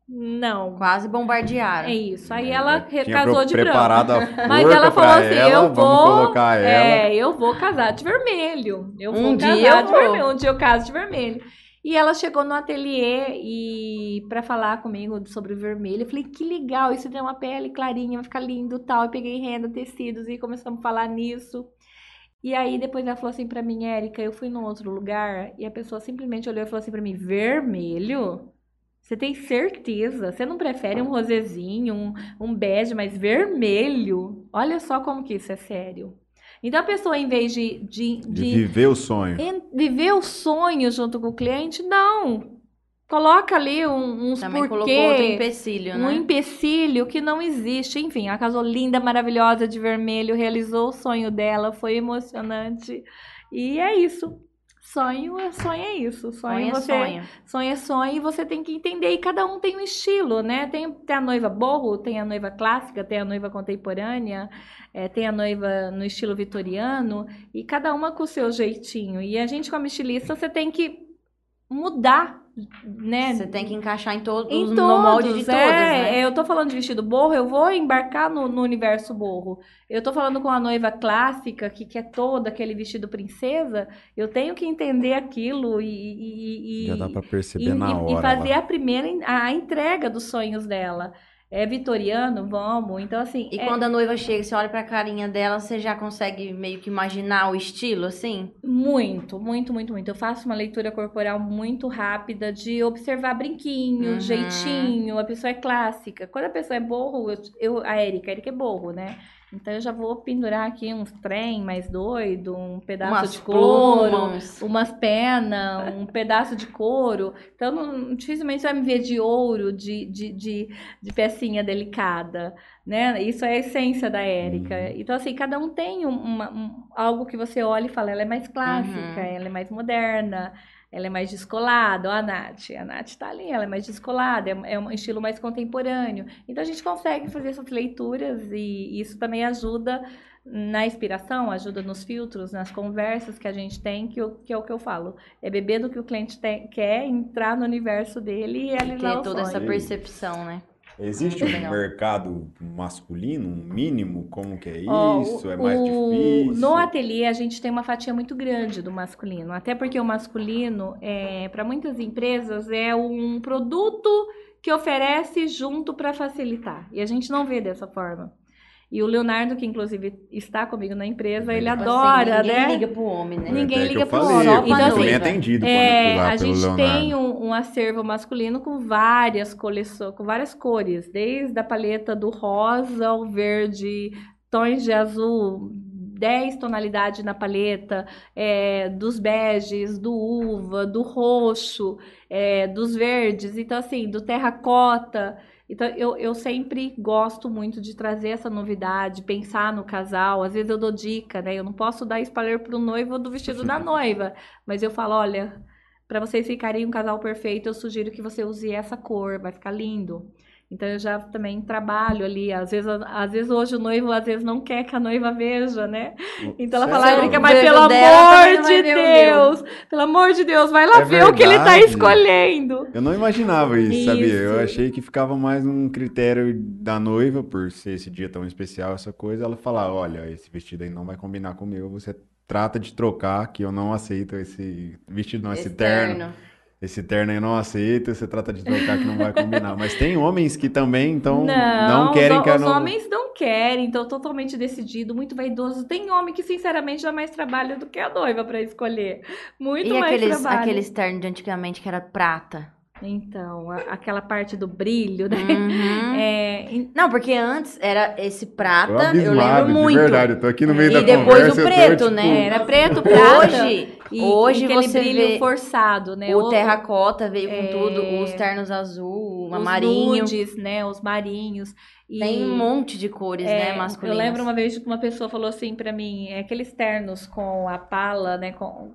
não. Quase bombardearam. É isso. Aí É, ela re- casou de branco. a <laughs> Mas ela falou assim: ela, eu vou. colocar ela. É, eu vou casar de vermelho. Eu vou Um casar dia eu de vou. vermelho. Um dia eu caso de vermelho. E ela chegou no ateliê e para falar comigo sobre o vermelho. Eu falei, que legal, isso tem uma pele clarinha, vai ficar lindo tal. Eu peguei renda, tecidos e começamos a falar nisso. E aí depois ela falou assim pra mim, Érica, eu fui num outro lugar e a pessoa simplesmente olhou e falou assim pra mim, vermelho? Você tem certeza? Você não prefere um rosezinho, um, um bege, mas vermelho? Olha só como que isso é sério. Então a pessoa, em vez de, de, De de viver o sonho. en- viver o sonho junto com o cliente, não. Coloca ali um, uns Também colocou outro porquê, empecilho, um né? empecilho que não existe. Enfim, ela casou linda, maravilhosa, de vermelho, realizou o sonho dela, foi emocionante. E é isso. Sonho, é- sonho é isso. Sonho, Sonho é você, sonho. sonho é sonho e você tem que entender. E cada um tem um estilo, né? Tem, tem a noiva borro, tem a noiva clássica, tem a noiva contemporânea, é, tem a noiva no estilo vitoriano, e cada uma com o seu jeitinho. E a gente, como estilista, você tem que mudar, né? Você tem que encaixar em todos, Em no todos, molde de todas, é, né? Eu tô falando de vestido borro, eu vou embarcar no, no universo borro. Eu tô falando com a noiva clássica, que quer todo aquele vestido princesa, eu tenho que entender aquilo e... e- e- Já dá pra e, perceber na e- hora. e fazer lá. a primeira, a entrega dos sonhos dela. É vitoriano, vamos. Então, assim, E é quando a noiva chega, você olha pra carinha dela, você já consegue meio que imaginar o estilo, assim? muito, muito, muito, muito. Eu faço uma leitura corporal muito rápida de observar brinquinho, Uhum. jeitinho. A pessoa é clássica. Quando a pessoa é borro, eu, eu- a Erika, a Erika é borro, né? Então eu já vou pendurar aqui uns trem mais doido, um pedaço Umas de couro, plumas. umas penas, um pedaço de couro. Então, não- dificilmente você vai me ver de ouro, de, de, de, de pecinha delicada, né? Isso é a essência da Érica. Uhum. Então, assim, cada um tem um- uma- um- algo que você olha e fala, ela é mais clássica, Uhum. ela é mais moderna, ela é mais descolada. Ó, a Nath, a Nath tá ali, ela é mais descolada, é, é um estilo mais contemporâneo. Então, a gente consegue fazer essas leituras e isso também ajuda na inspiração, ajuda nos filtros, nas conversas que a gente tem, que, eu- que é o que eu falo. É beber do que o cliente tem- quer, entrar no universo dele e realizar Ter o toda essa percepção, né? Existe Muito um legal. mercado masculino, um mínimo? Como que é isso? o- é mais o- difícil? No ateliê a gente tem uma fatia muito grande do masculino, até porque o masculino, é, para muitas empresas, é um produto que oferece junto para facilitar. E a gente não vê dessa forma. E o Leonardo, que inclusive está comigo na empresa, ele Tipo assim, adora, ninguém né? liga pro homem, né? ninguém que liga pro falei, homem. Então, assim, bem atendido É, a gente Leonardo. tem um, um acervo masculino com várias coleções, com várias cores, desde a paleta do rosa ao verde, tons de azul, 10 tonalidades na paleta, é, dos beges, do uva, do roxo, é, dos verdes, então assim, do terracota. Então, eu, eu sempre gosto muito de trazer essa novidade, pensar no casal. Às vezes eu dou dica, né? Eu não posso dar spoiler pro noivo do vestido da <laughs> noiva, mas eu falo, olha, para vocês ficarem um casal perfeito, eu sugiro que você use essa cor, vai ficar lindo. Então eu já também trabalho ali, às vezes, às vezes hoje o noivo às vezes não quer que a noiva veja, né? Então ela fala? Erika, mas pelo amor de ver o meu." Deus, pelo amor de Deus, vai lá É ver o que ele tá verdade. escolhendo. Eu não imaginava isso, sabia? Eu Isso. achei que ficava mais um critério da noiva, por ser esse dia tão especial, essa coisa, ela falar, olha, esse vestido aí não vai combinar comigo, você trata de trocar, que eu não aceito esse vestido, não, esse terno. Esse terno aí não aceito, você trata de trocar que não vai combinar. Mas tem homens que também, então, não, querem os, que os homens não querem, então totalmente decidido, muito vaidoso. Tem homem que sinceramente dá mais trabalho do que a noiva pra escolher. Muito E mais aqueles, trabalho. aqueles ternos de antigamente que era prata? Então, a- aquela parte do brilho, né? Uhum. É, Não, porque antes era esse Tô prata, eu abismado, lembro de muito. verdade, eu tô aqui no meio E da depois conversa, o eu tô, preto, tipo, né? era preto, prata. Hoje, e, hoje e aquele você brilho vê forçado, né? o terracota veio com É. tudo, os ternos azul, o os marinho. nudes, né? Os marinhos. E, Tem um monte de cores, é, né, masculinas. Eu lembro uma vez que uma pessoa falou assim pra mim, é aqueles ternos com a pala, né, com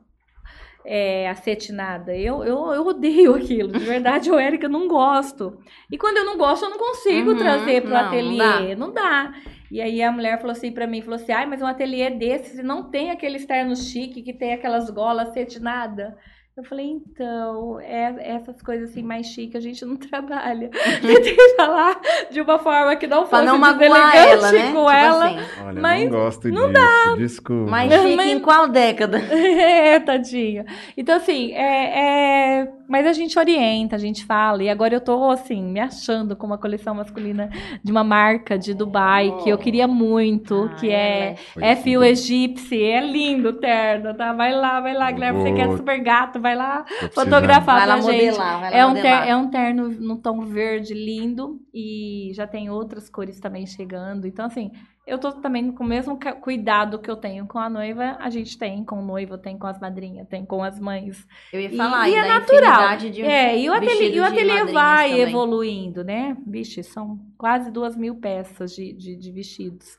é, acetinada. Eu, eu, eu odeio <laughs> aquilo, de verdade, eu, Érica, não gosto. E quando eu não gosto, eu não consigo Uhum, trazer pro não, não ateliê, não dá. E aí a mulher falou assim pra mim, falou assim, ai, mas um ateliê desse não tem aquele externo chique que tem aquelas golas cetinadas. Eu falei, então, é, essas coisas assim mais chiques a gente não <laughs> trabalha. Tentei falar de uma forma que não fosse não magoar deselegante ela, né? com Tipo ela. assim. Olha, Mas não gosto disso. Desculpa. Mas chique Mas- em qual década? <laughs> é, tadinha. Então, assim, é, é- Mas a gente orienta, a gente fala. E agora eu tô, assim, me achando com uma coleção masculina de uma marca de Dubai, que eu queria muito, Ah, que é... É assim fio egípcio, é lindo o terno, tá? Vai lá, vai lá, Guilherme, você que é super gato, vai lá fotografar Vai lá pra gente. modelar, vai lá É um, modelar. ter, é um terno no tom verde lindo e já tem outras cores também chegando. Então, assim, eu tô também com o mesmo cuidado que eu tenho com a noiva, a gente tem com o noivo, tem com as madrinhas, tem com as mães. Eu ia falar, e e, é natural. de É, e o ateliê, e o vai também. evoluindo, né? Vixe, são quase duas mil peças de, de, de vestidos.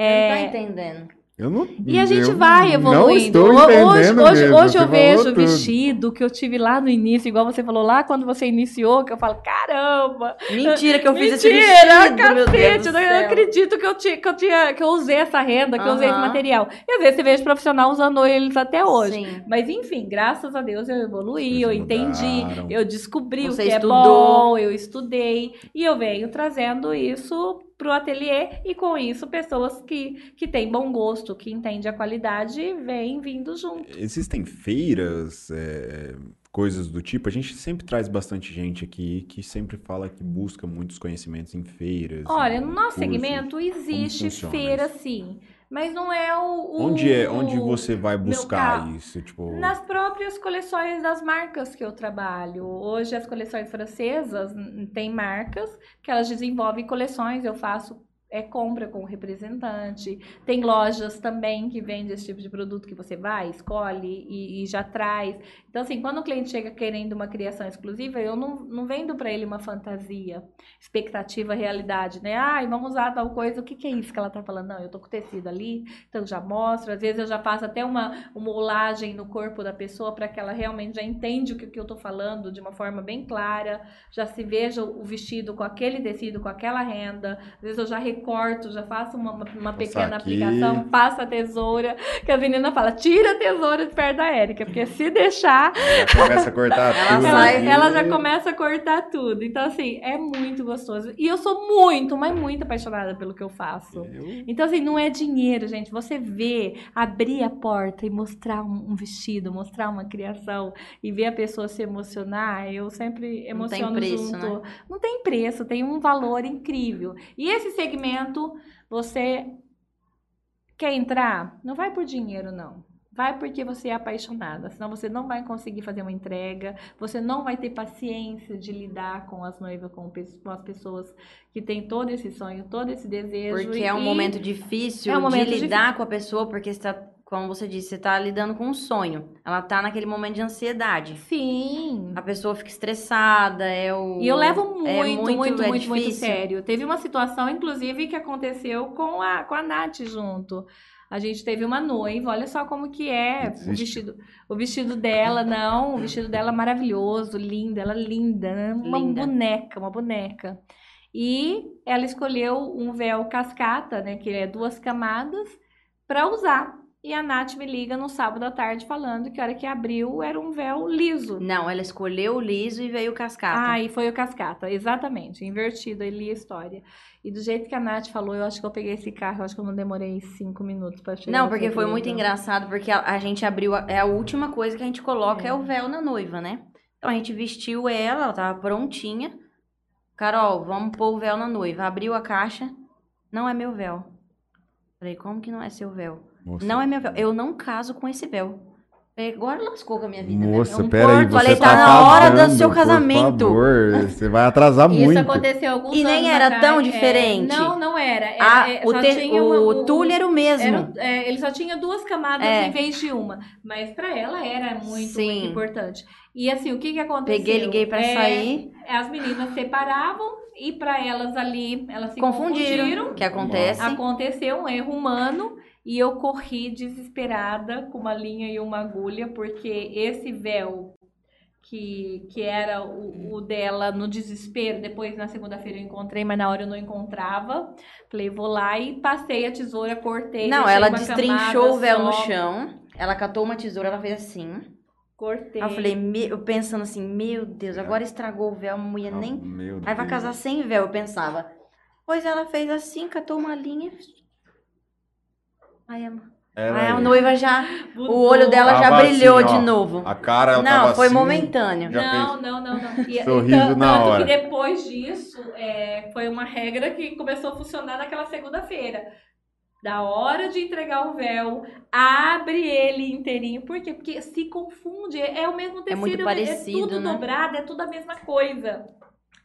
Você não É, tá entendendo. Eu não, e a gente eu vai Não evoluindo. hoje hoje, mesmo, hoje eu vejo tudo. vestido que eu tive lá no início, igual você falou lá quando você iniciou, que eu falo, caramba! Mentira que eu fiz esse Mentira, vestido, meu Deus cacete, eu não acredito que eu, tinha, que, eu tinha, que eu usei essa renda, que eu usei esse material. E às vezes você vê esse profissional usando eles até hoje. Sim. Mas enfim, graças a Deus eu evoluí, eu entendi, eu descobri Você o que é estudou. bom, eu estudei e eu venho trazendo isso pro ateliê e com isso pessoas que, que têm bom gosto, que entendem a qualidade, vêm vindo junto. Existem feiras, é, coisas do tipo. A gente sempre traz bastante gente aqui que sempre fala que busca muitos conhecimentos em feiras. Olha, no nosso cursos. segmento existe feira sim, mas não é o... o- Onde é, onde você vai buscar isso? Tipo, Nas próprias coleções das marcas que eu trabalho. Hoje as coleções francesas têm marcas que elas desenvolvem coleções, eu faço é compra com o representante. Tem lojas também que vendem esse tipo de produto que você vai, escolhe e, e já traz. Então, assim, quando o cliente chega querendo uma criação exclusiva, eu não, não vendo para ele uma fantasia, expectativa, realidade, né? Ai, vamos usar tal coisa, o que, que é isso que ela tá falando? Não, eu tô com tecido ali, então já mostro. Às vezes eu já faço até uma, uma molagem no corpo da pessoa para que ela realmente já entende o que, que eu tô falando de uma forma bem clara, já se veja o vestido com aquele tecido, com aquela renda. Às vezes eu já recorto, já faço uma, uma, pequena aqui. aplicação, passo a tesoura, que a menina fala, tira a tesoura de perto da Érica, porque se deixar, já começa a cortar <laughs> Ela tudo. ela, ela já começa a cortar tudo. Então, assim, é muito gostoso. E eu sou muito, mas muito apaixonada pelo que eu faço. Eu- Então, assim, não é dinheiro, gente. Você vê, abrir a porta e mostrar um, um vestido, mostrar uma criação e ver a pessoa se emocionar, eu sempre Não tem emociono preço, junto. né? Não tem preço, tem um valor incrível. E esse segmento, você quer entrar? Não vai por dinheiro, não. Vai porque você é apaixonada, senão você não vai conseguir fazer uma entrega, você não vai ter paciência de lidar com as noivas, com, as pessoas que têm todo esse sonho, todo esse desejo. Porque é um momento difícil É um momento de lidar com a pessoa, porque você tá, como você disse, você tá lidando com um sonho. Ela tá naquele momento de ansiedade. Sim. A pessoa fica estressada, é o. E eu levo muito, é muito, muito, é muito, difícil. sério. Teve uma situação, inclusive, que aconteceu com a, com a Nath junto. A gente teve uma noiva, olha só como que é o vestido, o vestido dela, não, o vestido dela maravilhoso, lindo, ela linda, né? uma Linda. boneca, uma boneca. E ela escolheu um véu cascata, né, que é duas camadas, para usar. E a Nath me liga no sábado à tarde falando que a hora que abriu era um véu liso. Não, ela escolheu o liso e veio o cascata. Ah, e foi o cascata, exatamente, invertido, ali a história. E do jeito que a Nath falou, eu acho que eu peguei esse carro, eu acho que eu não demorei cinco minutos pra chegar. Não, porque foi muito engraçado, porque a, a gente abriu. a- é a última coisa que a gente coloca é. É. o véu na noiva, né? Então a gente vestiu ela, ela tava prontinha. Carol, vamos pôr o véu na noiva. Abriu a caixa, não é meu véu. Falei, como que não é seu véu? Moça, Não é meu véu. Eu não caso com esse véu. Falei, agora lascou com a minha vida. Moça, né? É um peraí, porco. você Falei, tá tá na hora do seu por casamento. favor, você vai atrasar Isso muito. aconteceu alguns E nem era atrás, tão é, diferente. não, não era. era Ah, é, o, só te- tinha o tule era o mesmo. Era, é, ele só tinha duas camadas É. em vez de uma. Mas pra ela era muito, Sim. muito importante. E assim, o que que aconteceu? Peguei, liguei pra É, sair. As meninas separavam e pra elas ali, elas se Confundiram. confundiram. que acontece? Aconteceu um erro humano e eu corri desesperada com uma linha e uma agulha, porque esse véu que, que era o, o dela no desespero. Depois, na segunda-feira, eu encontrei, mas na hora eu não encontrava. Falei, vou lá e passei a tesoura, cortei. Não, ela destrinchou o véu camada no só, chão. Ela catou uma tesoura, ela fez assim. Cortei. Aí eu falei, me- eu pensando assim, meu Deus, agora estragou o véu, a mulher nem. Ah, Meu Aí vai Deus. casar sem véu, eu pensava. Pois ela fez assim, catou uma linha. Aí a, Ela aí a noiva já. Mudou. O olho dela já Tava brilhou assim, ó. de novo. A cara, ela Não, tava foi assim, momentâneo. Já não, fez- não, não, não. E- Sorriso então, na tanto hora. que depois disso, é, foi uma regra que começou a funcionar naquela segunda-feira. Da hora de entregar o véu, abre ele inteirinho. Por quê? Porque se confunde. É o mesmo tecido, muito é parecido, tudo né? dobrado, é tudo a mesma coisa.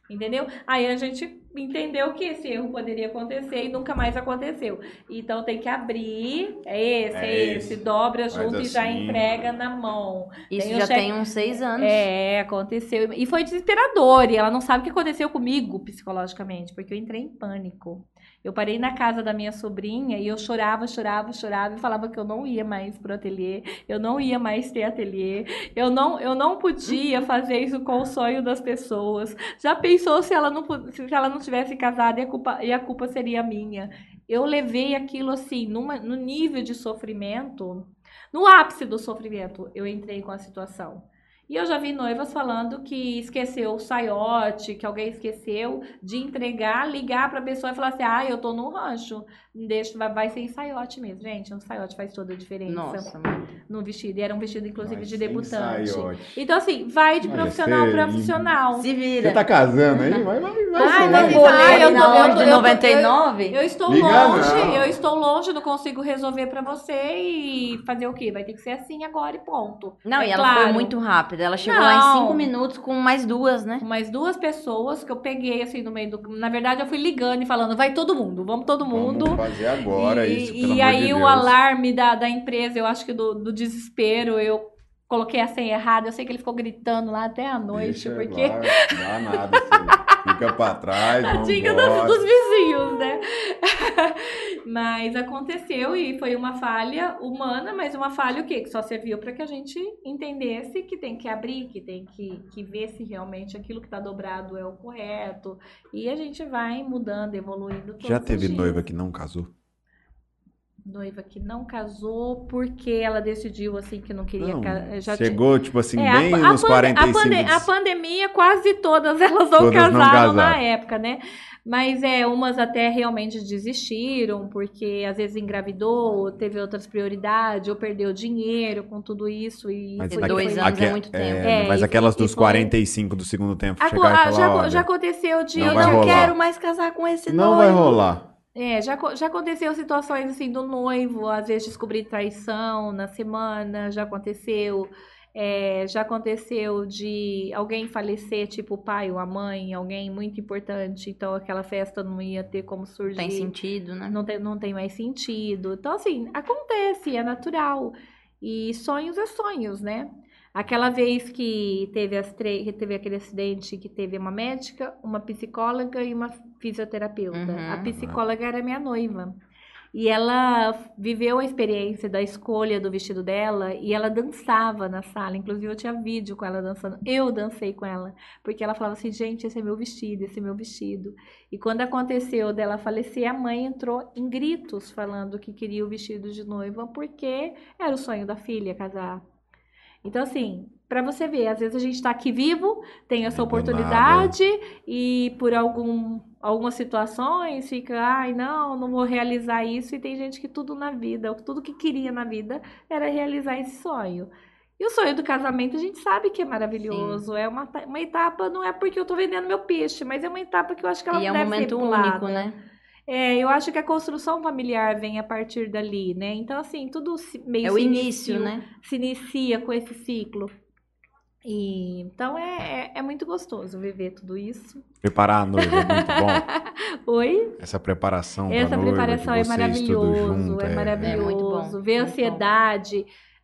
Entendeu? Aí a gente entendeu que esse erro poderia acontecer e nunca mais aconteceu. Então tem que abrir, é esse, é, É esse, esse. dobra Faz junto e já assim. entrega na mão. Isso Tem já cheque- tem uns seis anos. É, aconteceu. E foi desesperador. E ela não sabe o que aconteceu comigo psicologicamente, porque eu entrei em pânico. Eu parei na casa da minha sobrinha e eu chorava, chorava, chorava e falava que eu não ia mais pro ateliê, eu não ia mais ter ateliê, eu não, eu não podia fazer isso com o sonho das pessoas. Já pensou se ela não, se ela não tivesse casado e a culpa, e a culpa seria minha? Eu levei aquilo assim, numa, no nível de sofrimento, no ápice do sofrimento, eu entrei com a situação. E eu já vi noivas falando que esqueceu o saiote, que alguém esqueceu de entregar, ligar pra pessoa e falar assim: ah, eu tô no rancho, deixa, vai, vai sem saiote mesmo. Gente, um saiote faz toda a diferença Nossa, no vestido. E era um vestido, inclusive, de debutante. saiote. Então, assim, vai de Olha, profissional a profissional. se vira. Você tá casando aí? Vai, vai, vai. Ai, ser, mas isso- Bolei Ah, eu tô- eu de eu tô- 99. Eu estou Liga longe, não. eu estou longe, não consigo resolver pra você e fazer o quê? Vai ter que ser assim agora e ponto. Não, É e ela claro. foi muito rápida. Ela chegou lá em Não. cinco minutos com mais duas, né? Com mais duas pessoas que eu peguei assim no meio do. Na verdade, eu fui ligando e falando, vai todo mundo, vamos todo mundo. Vamos fazer agora e, isso, e pelo amor aí de o alarme da, da empresa, eu acho que do, do desespero, eu coloquei a senha errada. Eu sei que ele ficou gritando lá até a noite, Deixa porque. lá, dá nada, você fica pra trás, <laughs> Tadinha dos, dos vizinhos? <laughs> mas aconteceu e foi uma falha humana, mas uma falha o quê? Que só serviu para que a gente entendesse que tem que abrir, que tem que, que ver se realmente aquilo que está dobrado é o correto. E a gente vai mudando, evoluindo. Já teve noiva que não casou? Noiva que não casou porque ela decidiu assim que não queria Não, ca- já tinha- chegou, tipo assim, É, a bem pa- nos a, pande- 45. a, pande- a pandemia, quase todas <laughs> elas não Todas não casaram na casaram. época, né? Mas é, umas até realmente desistiram, porque às vezes engravidou, teve outras prioridades, ou perdeu dinheiro com tudo isso. E Mas foi- aque- dois anos é muito tempo. É, mas e- aquelas dos foi- 45 do segundo tempo Aco- chegar ah, falar, já, já aconteceu de não eu não quero mais casar com esse não noivo. vai rolar. É, já, já aconteceu situações assim do noivo, às vezes descobrir traição na semana, já aconteceu. É, já aconteceu de alguém falecer, tipo o pai ou a mãe, alguém muito importante, então aquela festa não ia ter como surgir. Tem sentido, né? Não tem, não tem mais sentido. Então, assim, acontece, é natural. E sonhos é sonhos, né? Aquela vez que teve, as tre- teve aquele acidente que teve uma médica, uma psicóloga e uma fisioterapeuta. Uhum. A psicóloga era minha noiva. E ela viveu a experiência da escolha do vestido dela e ela dançava na sala. Inclusive, eu tinha vídeo com ela dançando. Eu dancei com ela. Porque ela falava assim, gente, esse é meu vestido, esse é meu vestido. E quando aconteceu dela falecer, a mãe entrou em gritos falando que queria o vestido de noiva porque era o sonho da filha casar. Então, assim, para você ver, às vezes a gente está aqui vivo, tem essa oportunidade e por algum, algumas situações fica, ai, não, não vou realizar isso. E tem gente que tudo na vida, tudo que queria na vida era realizar esse sonho. E o sonho do casamento a gente sabe que é maravilhoso. É uma, uma etapa, não é porque eu tô vendendo meu peixe, mas é uma etapa que eu acho que ela E é um deve momento ser único, pulada. né? É, eu acho que a construção familiar vem a partir dali, né? Então, assim, tudo se- meio É o se início, inicia- né? se inicia com esse ciclo. E, então é, é, é muito gostoso viver tudo isso. Preparar a noiva é muito bom. <laughs> Oi? Essa preparação Essa noiva, preparação é maravilhoso, junto, é maravilhoso. muito bom, Ver a muito bom.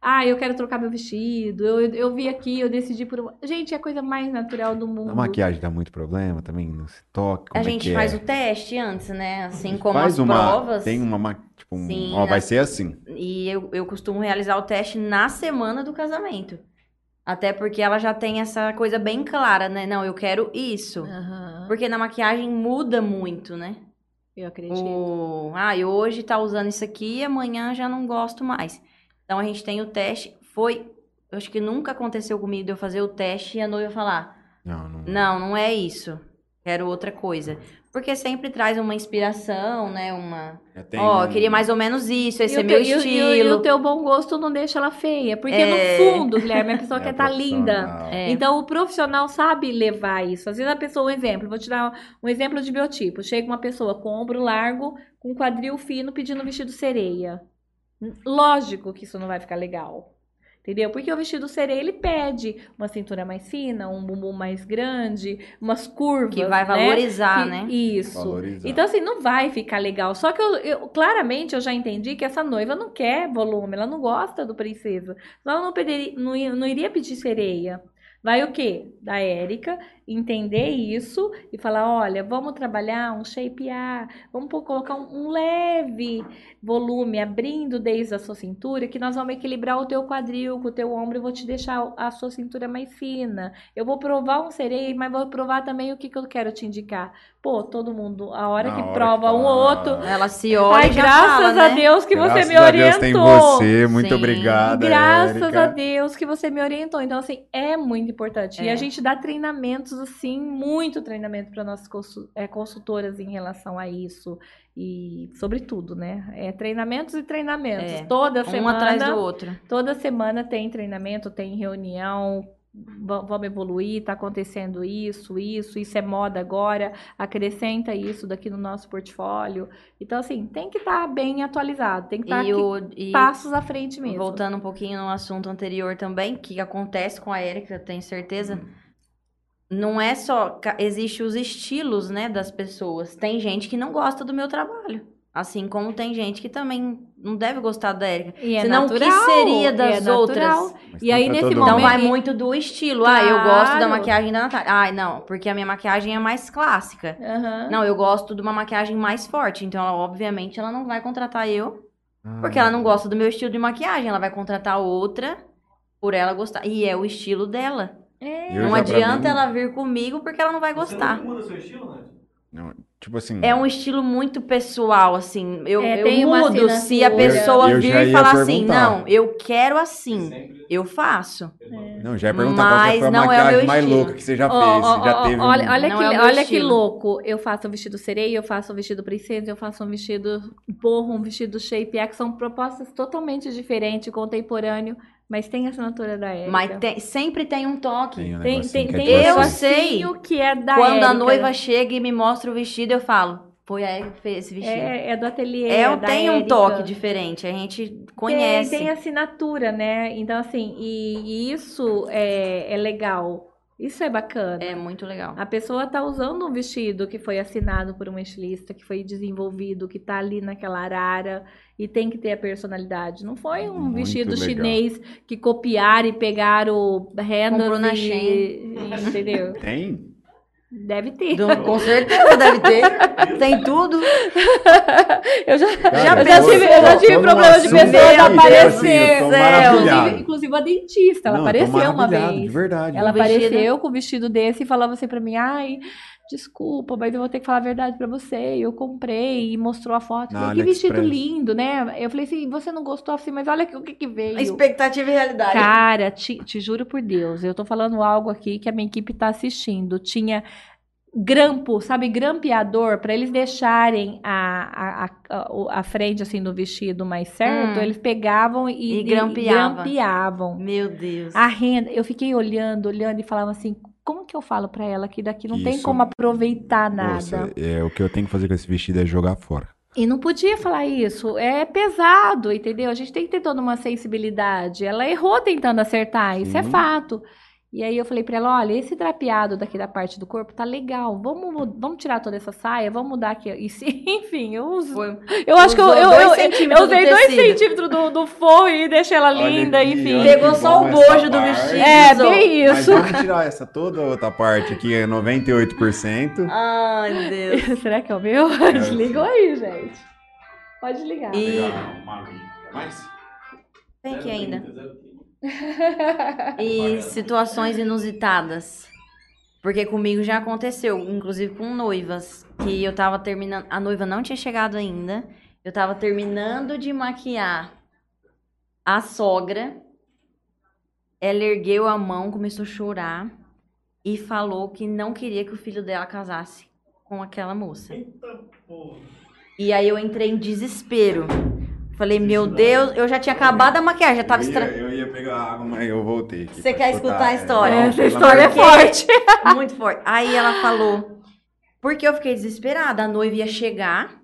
Ah, eu quero trocar meu vestido. Eu, eu vi aqui, eu decidi por uma. Gente, é a coisa mais natural do mundo. A maquiagem dá muito problema também, não se toca, como a é gente que faz é? o teste antes, né? Assim como Faz as uma, provas. tem uma, ma- tipo, um, Sim, ó, vai né? ser assim. E eu, eu costumo realizar o teste na semana do casamento. Até porque ela já tem essa coisa bem clara, né? Não, eu quero isso. Aham, Porque na maquiagem muda muito, né? Eu acredito. O... Ah, e hoje tá usando isso aqui e amanhã já não gosto mais. Então a gente tem o teste. Foi. Eu acho que nunca aconteceu comigo de eu fazer o teste e a noiva falar: Não, não. Não, não é isso. Quero outra coisa. Porque sempre traz uma inspiração, né? Uma. Tem Ó, eu um- queria mais ou menos isso, esse E é meu teu- e o- estilo. E, o- e o teu bom gosto não deixa ela feia. Porque É. no fundo, Guilherme, a pessoa <laughs> É quer estar linda. profissional. É. Então, o profissional sabe levar isso. Às vezes a pessoa, um exemplo, vou te dar um exemplo de biotipo. Chega uma pessoa com ombro largo, com quadril fino, pedindo um vestido sereia. Lógico que isso não vai ficar legal. Entendeu? Porque o vestido sereia, ele pede uma cintura mais fina, um bumbum mais grande, umas curvas, Que vai né? valorizar, Que- né? Isso. Valorizar. Então, assim, não vai ficar legal. Só que eu, eu- claramente eu já entendi que essa noiva não quer volume, ela não gosta do princesa. Senão ela não, pediria, não, não iria pedir sereia. Vai o quê? Da Érica, entender isso e falar: olha, vamos trabalhar um shapear, vamos pôr- colocar um, um leve volume abrindo desde a sua cintura, que nós vamos equilibrar o teu quadril com o teu ombro e vou te deixar a sua cintura mais fina. Eu vou provar um sereia, mas vou provar também o que, que eu quero te indicar. Pô, todo mundo, a hora Na que hora prova que um fala, outro. Ela se olha Ai, e graças fala, a né? Deus que você Graças me a orientou. Deus tem você, muito Sim. obrigada. Graças Érica. a Deus que você me orientou. Então, assim, é muito importante. E É. a gente dá treinamentos, assim, muito treinamento para nossas é, consultoras em relação a isso. E sobre tudo, né? É treinamentos e treinamentos. É. Toda Um semana. atrás do outro. Toda semana tem treinamento, tem reunião. Va- Vamos evoluir, tá acontecendo isso, isso, isso é moda agora, acrescenta isso daqui no nosso portfólio. Então, assim, tem que estar bem atualizado, tem que estar E, aqui o, e passos à frente mesmo. voltando um pouquinho no assunto anterior também, que acontece com a Erika, eu tenho certeza. Não é só. ca- Existe os estilos, né, das pessoas. Tem gente que não gosta do meu trabalho. Assim como tem gente que também não deve gostar da Erika. E é Senão, o que natural, seria é das natural. outras? Mas E aí, nesse todo Então momento- vai muito do estilo. Ah, eu gosto da Claro. maquiagem da Natália. Ah, não, porque a minha maquiagem é mais clássica. Aham. Não, eu gosto de uma maquiagem mais forte. Então, ela, obviamente, ela não vai contratar eu, Ah, porque ela não gosta do meu estilo de maquiagem. Ela vai contratar outra por ela gostar. E é o estilo dela. É. Eu não adianta mim- ela vir comigo porque ela não vai gostar. Você não muda seu estilo, né? Tipo assim. É um estilo muito pessoal, assim. Eu, É, eu mudo se a assinatura. pessoa Eu vir já e falar assim, perguntar. não, eu quero assim. Sempre. Eu faço. Não, já ia perguntar qual Mas foi a não é o maquiagem meu mais estilo. louca que você já Ó, fez. ó, já teve um- olha, olha, Não que, é olha que louco. Eu faço um vestido sereia, eu faço um vestido princesa, eu faço um vestido porro, um vestido shape, é que são propostas totalmente diferentes, contemporâneo, mas tem a assinatura da Érica. Mas tem- sempre tem um toque. Tem um tem, tem, que é tem tipo Eu assim. negocinho que é da Quando a Érica. noiva chega e me mostra o vestido, eu falo, foi a Erika que fez esse vestido. é, é do ateliê. É, é da tem um toque diferente, a gente conhece. Tem, tem assinatura, né? Então, assim, e, e isso é, é legal. Isso é bacana. É muito legal. A pessoa tá usando um vestido que foi assinado por uma estilista, que foi desenvolvido, que tá ali naquela arara e tem que ter a personalidade. Não foi um Muito vestido legal. chinês que copiaram e pegaram na e, Shein. e- entendeu? Tem? Deve ter. Do- <laughs> com certeza deve ter. Tem tudo. <laughs> Eu já, Cara, eu já tive, eu já tive problema de assunto pessoa aqui, de tipo aparecer. assim, eu tô Céu. maravilhado. Inclusive, inclusive uma dentista, ela Não, apareceu uma vez. De verdade. Ela Um vestido. apareceu com o vestido desse e falava assim pra mim, ai, desculpa, mas eu vou ter que falar a verdade pra você. Eu comprei e mostrou a foto. Falei, que vestido lindo, né? Eu falei assim, você não gostou assim, mas olha aqui o que que veio. Expectativa e realidade. Cara, te, te juro por Deus, eu tô falando algo aqui que a minha equipe tá assistindo. Tinha grampo, sabe, grampeador, pra eles deixarem a, a, a, a frente assim do vestido mais certo, Hum. eles pegavam e, E grampeava. grampeavam. Meu Deus. A renda, eu fiquei olhando, olhando e falava assim, como que eu falo pra ela que daqui não tem Isso. como aproveitar nada? Nossa, é, o que eu tenho que fazer com esse vestido é jogar fora. E não podia falar isso, é pesado, entendeu? A gente tem que ter toda uma sensibilidade. Ela errou tentando acertar, isso é Sim. fato. E aí eu falei pra ela, olha, esse drapeado daqui da parte do corpo tá legal. Vamos, vamos tirar toda essa saia, vamos mudar aqui. E se- <laughs> enfim, eu uso. Foi. Eu acho que eu, eu, eu, eu usei do dois centímetros do, do forro e deixei ela Olha linda, aqui, enfim. Pegou só o bojo do vestido. É, bem Mas isso. vamos tirar essa toda outra parte aqui, é 98%. Ai, meu Deus. <laughs> Será que é o meu? <laughs> Desligou aí, gente. Pode ligar. E Mais? tem aqui ainda. <laughs> E situações inusitadas. Porque comigo já aconteceu, inclusive com noivas, que eu tava terminando, a noiva não tinha chegado ainda. Eu tava terminando de maquiar a sogra. Ela ergueu a mão, começou a chorar e falou que não queria que o filho dela casasse com aquela moça. E aí eu entrei em desespero. Falei, meu Deus, eu já tinha acabado a maquiagem, já tava eu, estra... eu ia pegar água, mas eu voltei. aqui Você quer escutar a história? Não, Essa história é forte. <laughs> Muito forte. Aí ela falou, porque eu fiquei desesperada. A noiva ia chegar,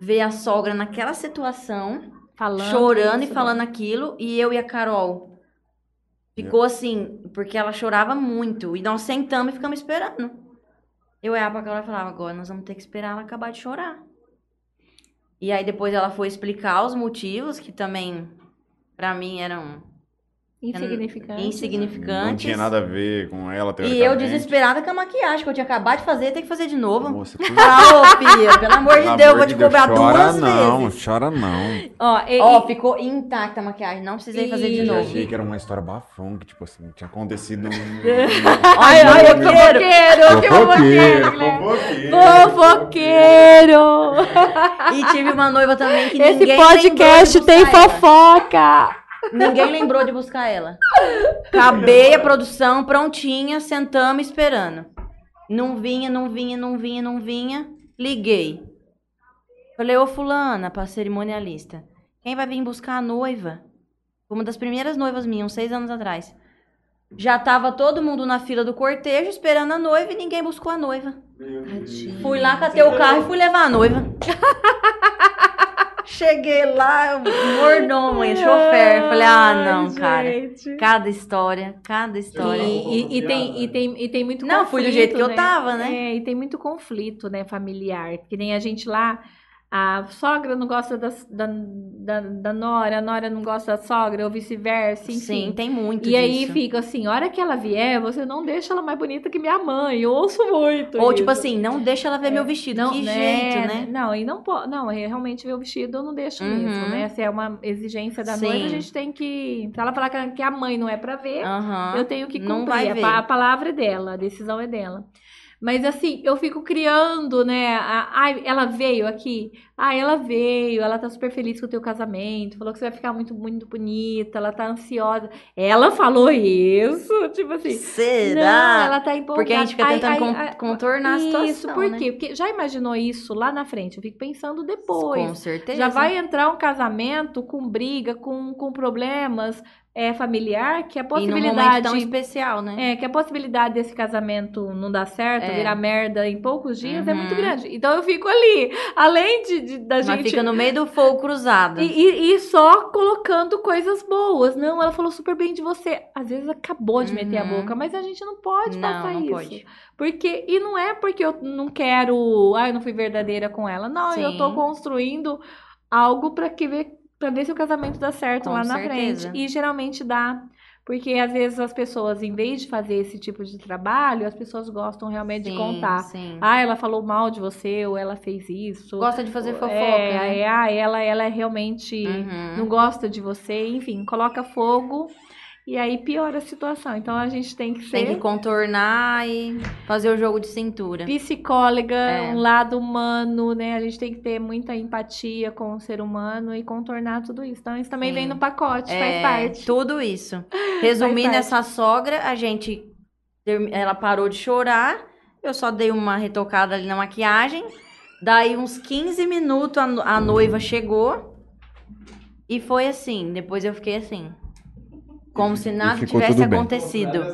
ver a sogra naquela situação, Falando chorando isso, e falando aquilo, e eu e a Carol. Ficou assim, porque ela chorava muito. E nós sentamos e ficamos esperando. Eu olhava pra Carol e falava, agora nós vamos ter que esperar ela acabar de chorar. E aí depois ela foi explicar os motivos, que também, pra mim, eram Insignificante. insignificantes. Não tinha nada a ver com ela, E eu desesperada com a maquiagem, que eu tinha acabado de fazer, tem que fazer de novo. Moça, <laughs> por Ah, ô, Pia, pelo amor de pelo Deus, amor vou te Deus, cobrar chora duas não, vezes. chora não. <laughs> Ó, e- Ó, e- ficou intacta a maquiagem, não precisei fazer de E- Eu novo. achei que era uma história bafão, que tipo assim, tinha acontecido. <laughs> Ai, ai, eu quero. Fofoqueiro, que fofoqueiro, fofoqueiro. Fofoqueiro! E tive uma noiva também que Esse ninguém podcast tem ela. fofoca! Ninguém lembrou de buscar ela. Acabei a produção, prontinha, sentamos esperando. Não vinha, não vinha, não vinha, não vinha. Liguei. Falei, ô fulana, pra cerimonialista. Quem vai vir buscar a noiva? Uma das primeiras noivas minhas, uns seis anos atrás. Já tava todo mundo na fila do cortejo esperando a noiva e ninguém buscou a noiva. Fui lá, catei o carro e fui levar a noiva. <laughs> Cheguei lá, mordomo, <laughs> chofer. Falei, ah, não, Ai, cara. gente. Cada história, cada história. E, e- e tem, e, tem, e tem muito Não, conflito, fui do jeito que eu né? tava, né? É, e tem muito conflito, né, familiar. Que nem a gente lá, a sogra não gosta da, da, da, da nora, a nora não gosta da sogra, ou vice-versa, enfim. Sim, tem muito E aí disso. fica assim, a hora que ela vier, você não deixa ela mais bonita que minha mãe. Eu ouço muito Ou isso. tipo assim, não deixa ela ver meu vestido. Não, que né, jeito, né? Não, e não pode. Não, é realmente ver o vestido eu não deixo Uhum. mesmo, né? Se é uma exigência da Sim. noiva, a gente tem que. Se ela falar que- a mãe não é pra ver, Aham. eu tenho que não cumprir. vai A ver. A, palavra é dela, a decisão é dela. Mas assim, eu fico criando, né? Ai, ela veio aqui. Ah, ela veio, ela tá super feliz com o teu casamento, falou que você vai ficar muito, muito bonita, ela tá ansiosa. Ela falou isso? Tipo assim. Será? Não, ela tá empolgada. Porque a gente fica tentando ai, ai, contornar a situação, Isso, por né? quê? Porque já imaginou isso lá na frente? Eu fico pensando depois. Com certeza. Já vai entrar um casamento com briga, com, com problemas é, familiar, que a E possibilidade. tão especial, né? É, que a possibilidade desse casamento não dar certo, É. virar merda em poucos dias é Uhum. muito grande. Então eu fico ali, além de, de- da Mas gente. fica no meio do fogo cruzado. E, e- e só colocando coisas boas. Não, ela falou super bem de você. Às vezes acabou de meter a Uhum. boca, mas a gente não pode não, passar não isso. pode. Porque, e não é porque eu não quero, ah, eu não fui verdadeira com ela. Não, eu tô Sim. construindo algo pra que ver, para ver se o casamento dá certo Com lá na certeza. frente. E geralmente dá. Porque às vezes as pessoas, em vez de fazer esse tipo de trabalho, as pessoas gostam realmente de Sim, contar. Sim. Ah, ela falou mal de você, ou ela fez isso. Gosta de fazer fofoca, é, né? é, ah, ela, ela é realmente Uhum. não gosta de você, enfim, coloca fogo e aí piora a situação. Então a gente tem que Tem ser que contornar e fazer o jogo de cintura. psicóloga, É. um lado humano, né? A gente tem que ter muita empatia com o ser humano e contornar tudo isso. Então isso também Sim. vem no pacote, É, faz parte. Tudo isso. <laughs> Resumindo, essa sogra, a gente. Ela parou de chorar. Eu só dei uma retocada ali na maquiagem. Daí, uns 15 minutos, a noiva chegou. E foi assim. Depois eu fiquei assim. Como se nada tivesse tudo bem. acontecido.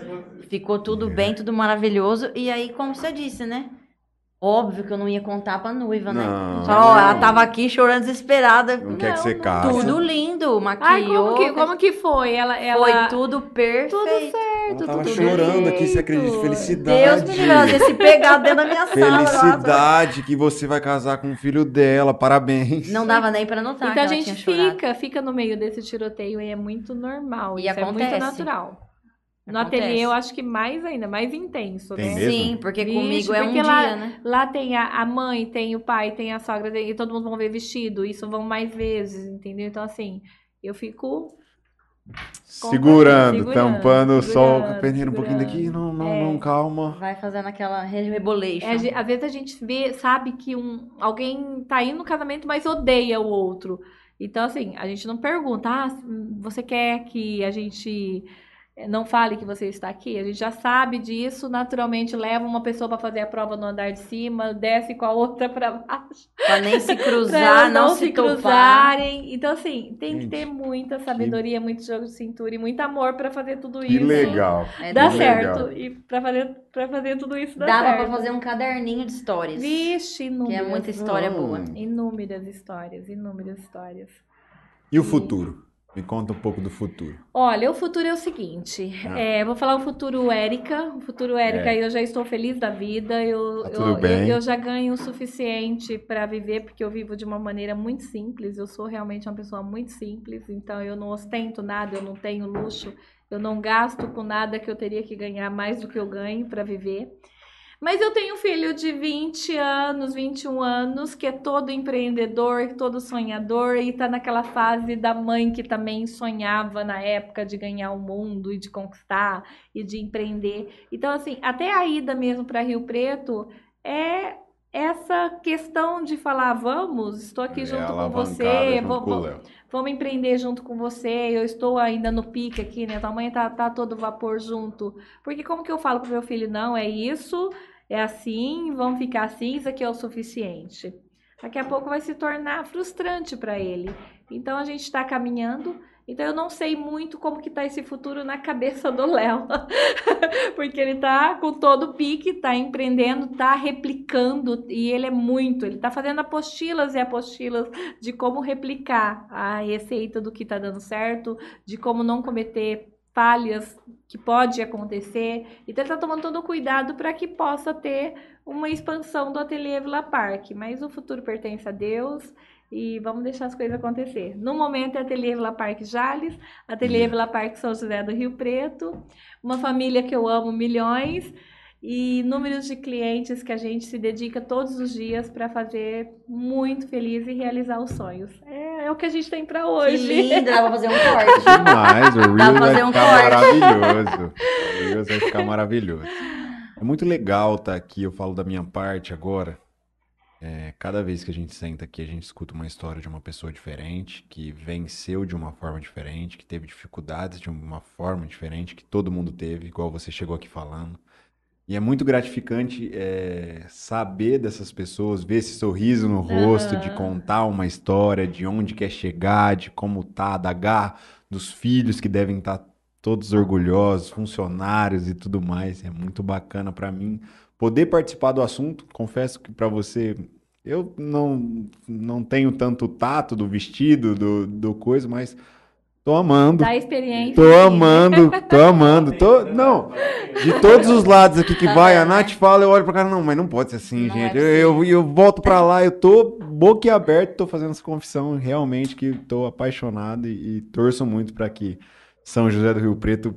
Ficou tudo bem, tudo maravilhoso. E aí, como você disse, né? Óbvio que eu não ia contar pra noiva, né? Não. Só, ó, ela tava aqui chorando desesperada. Não quer que Não, você não. case. Tudo lindo, maquiou. Ai, como que, como que foi? Ela, ela... Foi tudo perfeito. Tudo Ela certo, tava tudo chorando aqui, você acredita? de Felicidade. Deus me livre, ela ia se pegar dentro da minha sala. nossa. Felicidade que você vai casar com o filho dela. Parabéns. Não dava nem pra notar Então a gente tinha chorado. fica, fica no meio desse tiroteio e é muito normal. E isso é acontece. muito natural. No Acontece. ateliê eu acho que mais ainda, mais intenso, Tem né? mesmo? Sim, porque Vixe, comigo é um porque dia, lá- né? Lá tem a, a mãe, tem o pai, tem a sogra, tem- e todo mundo vão ver vestido, isso vão mais vezes, entendeu? Então, assim, eu fico Segurando, segurando, tampando o sol, segurando, perdendo um pouquinho daqui, segurando. não, não, É. não, calma. Vai fazendo aquela rebolation. É, às vezes a gente vê, sabe que um, alguém tá indo no casamento, mas odeia o outro. Então, assim, a gente não pergunta, ah, você quer que a gente não fale que você está aqui? A gente já sabe disso, naturalmente leva uma pessoa para fazer a prova no andar de cima, desce com a outra para baixo. Pra nem se <laughs> cruzar, elas não, se topar. cruzarem. Então, assim, tem que Gente, ter muita sabedoria, muito jogo de cintura e muito amor para fazer tudo Que isso. legal. É, Dá Que certo. legal. E para fazer, pra fazer tudo isso dá Dava certo. pra fazer um caderninho de histórias. Vixe, que inúmeras. é muita história Não. boa. Inúmeras histórias, inúmeras histórias. E o futuro? Me conta um pouco do futuro. Olha, o futuro é o seguinte. Ah. é, vou falar o futuro Érica. O futuro Érica, É. eu já estou feliz da vida. Eu, Tá eu, tudo bem. eu, eu já ganho o suficiente para viver, porque eu vivo de uma maneira muito simples. Eu sou realmente uma pessoa muito simples, então eu não ostento nada, eu não tenho luxo, eu não gasto com nada que eu teria que ganhar mais do que eu ganho para viver. Mas eu tenho um filho de 20 anos, 21 anos, que é todo empreendedor, todo sonhador, e tá naquela fase da mãe que também sonhava na época de ganhar o mundo e de conquistar e de empreender. Então, assim, até a ida mesmo para Rio Preto é essa questão de falar, vamos, estou aqui É junto com você, junto vou- com vamos empreender junto com você. Eu estou ainda no pique aqui, né? Tua mãe tá, tá todo vapor junto. Porque como que eu falo pro meu filho, não, é isso, é assim, vamos ficar assim, isso aqui é o suficiente. Daqui a pouco vai se tornar frustrante para ele. Então a gente está caminhando. Então eu não sei muito como que tá esse futuro na cabeça do Léo. <laughs> Porque ele tá com todo o pique, tá empreendendo, tá replicando e ele é muito, ele tá fazendo apostilas e apostilas de como replicar a receita do que tá dando certo, de como não cometer falhas que pode acontecer. Então ele tá tomando todo o cuidado para que possa ter uma expansão do Ateliê Vila Parque, mas o futuro pertence a Deus e vamos deixar as coisas acontecer. No momento é Ateliê Vila Parque Jales, Ateliê Vila Parque São José do Rio Preto, uma família que eu amo milhões e números de clientes que a gente se dedica todos os dias para fazer muito feliz e realizar os sonhos. É, é o que a gente tem para Que hoje. lindo, dá pra fazer um <laughs> corte. Demais, o Dá pra Reels vai fazer um ficar corte. maravilhoso. O vai ficar maravilhoso. É muito legal estar aqui, eu falo da minha parte agora. É, cada vez que a gente senta aqui, a gente escuta uma história de uma pessoa diferente, que venceu de uma forma diferente, que teve dificuldades de uma forma diferente, que todo mundo teve, igual você chegou aqui falando. E é muito gratificante é, saber dessas pessoas, ver esse sorriso no rosto, de Aham. contar uma história, de onde quer chegar, de como tá, da garra dos filhos que devem estar todos orgulhosos, funcionários e tudo mais. É muito bacana para mim poder participar do assunto. Confesso que para você eu não não tenho tanto tato do vestido, do, do coisa, mas tô amando. Tô amando, tô amando. Tô, não, de todos os lados aqui que Tá vai, a? Nath fala, eu olho pra cara, não, mas não pode ser assim, Não é gente. eu, eu, eu volto pra lá, eu tô boquiaberto, tô fazendo essa confissão, realmente que tô apaixonado e, e torço muito pra que São José do Rio Preto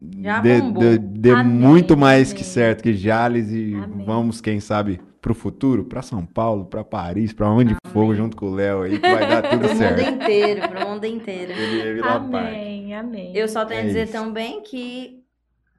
dê, dê- dê muito mais que certo que Jales e Amém. vamos, quem sabe, pro futuro, pra São Paulo, pra Paris, pra onde for, junto com o Léo aí, que vai dar <laughs> tudo Pro mundo certo. inteiro, pro mundo inteiro. Ele é. Amém, amém. Eu só tenho É a dizer isso. também que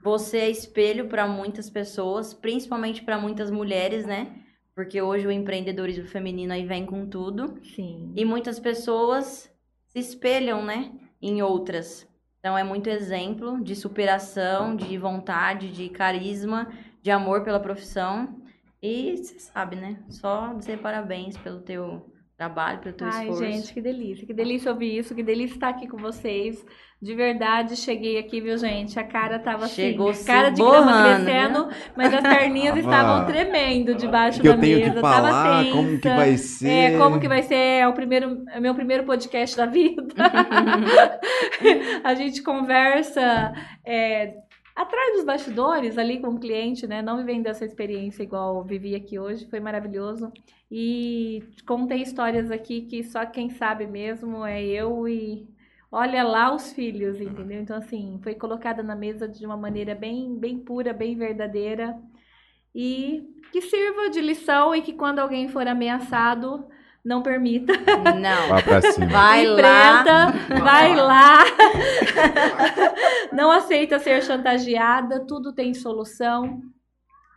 você é espelho para muitas pessoas, principalmente para muitas mulheres, né? Porque hoje o empreendedorismo feminino aí vem com tudo. Sim. E muitas pessoas se espelham, né? Em outras. Então é muito exemplo de superação, de vontade, de carisma, de amor pela profissão. E você sabe, né? Só dizer parabéns pelo teu trabalho, pelo teu Ai, esforço. gente, que delícia. Que delícia ouvir isso, que delícia estar aqui com vocês. De verdade, cheguei aqui, viu, gente? A cara tava Chegou assim, cara de grama borrando, crescendo, mas as perninhas <laughs> Tava- estavam tremendo debaixo que da eu tenho mesa. que tava falar, tensa. como que vai ser. É, como que vai ser é o primeiro, é o meu primeiro podcast da <laughs> vida. <laughs> a gente conversa é, atrás dos bastidores, ali com o cliente, né? Não vivendo essa experiência igual vivi aqui hoje, foi maravilhoso. E contei histórias aqui que só quem sabe mesmo é eu e olha lá os filhos, entendeu? Então, assim, foi colocada na mesa de uma maneira bem, bem pura, bem verdadeira. E que sirva de lição e que quando alguém for ameaçado, não permita. Não. Vá pra cima. Vai lá. Vai lá. Não aceita ser chantageada, tudo tem solução.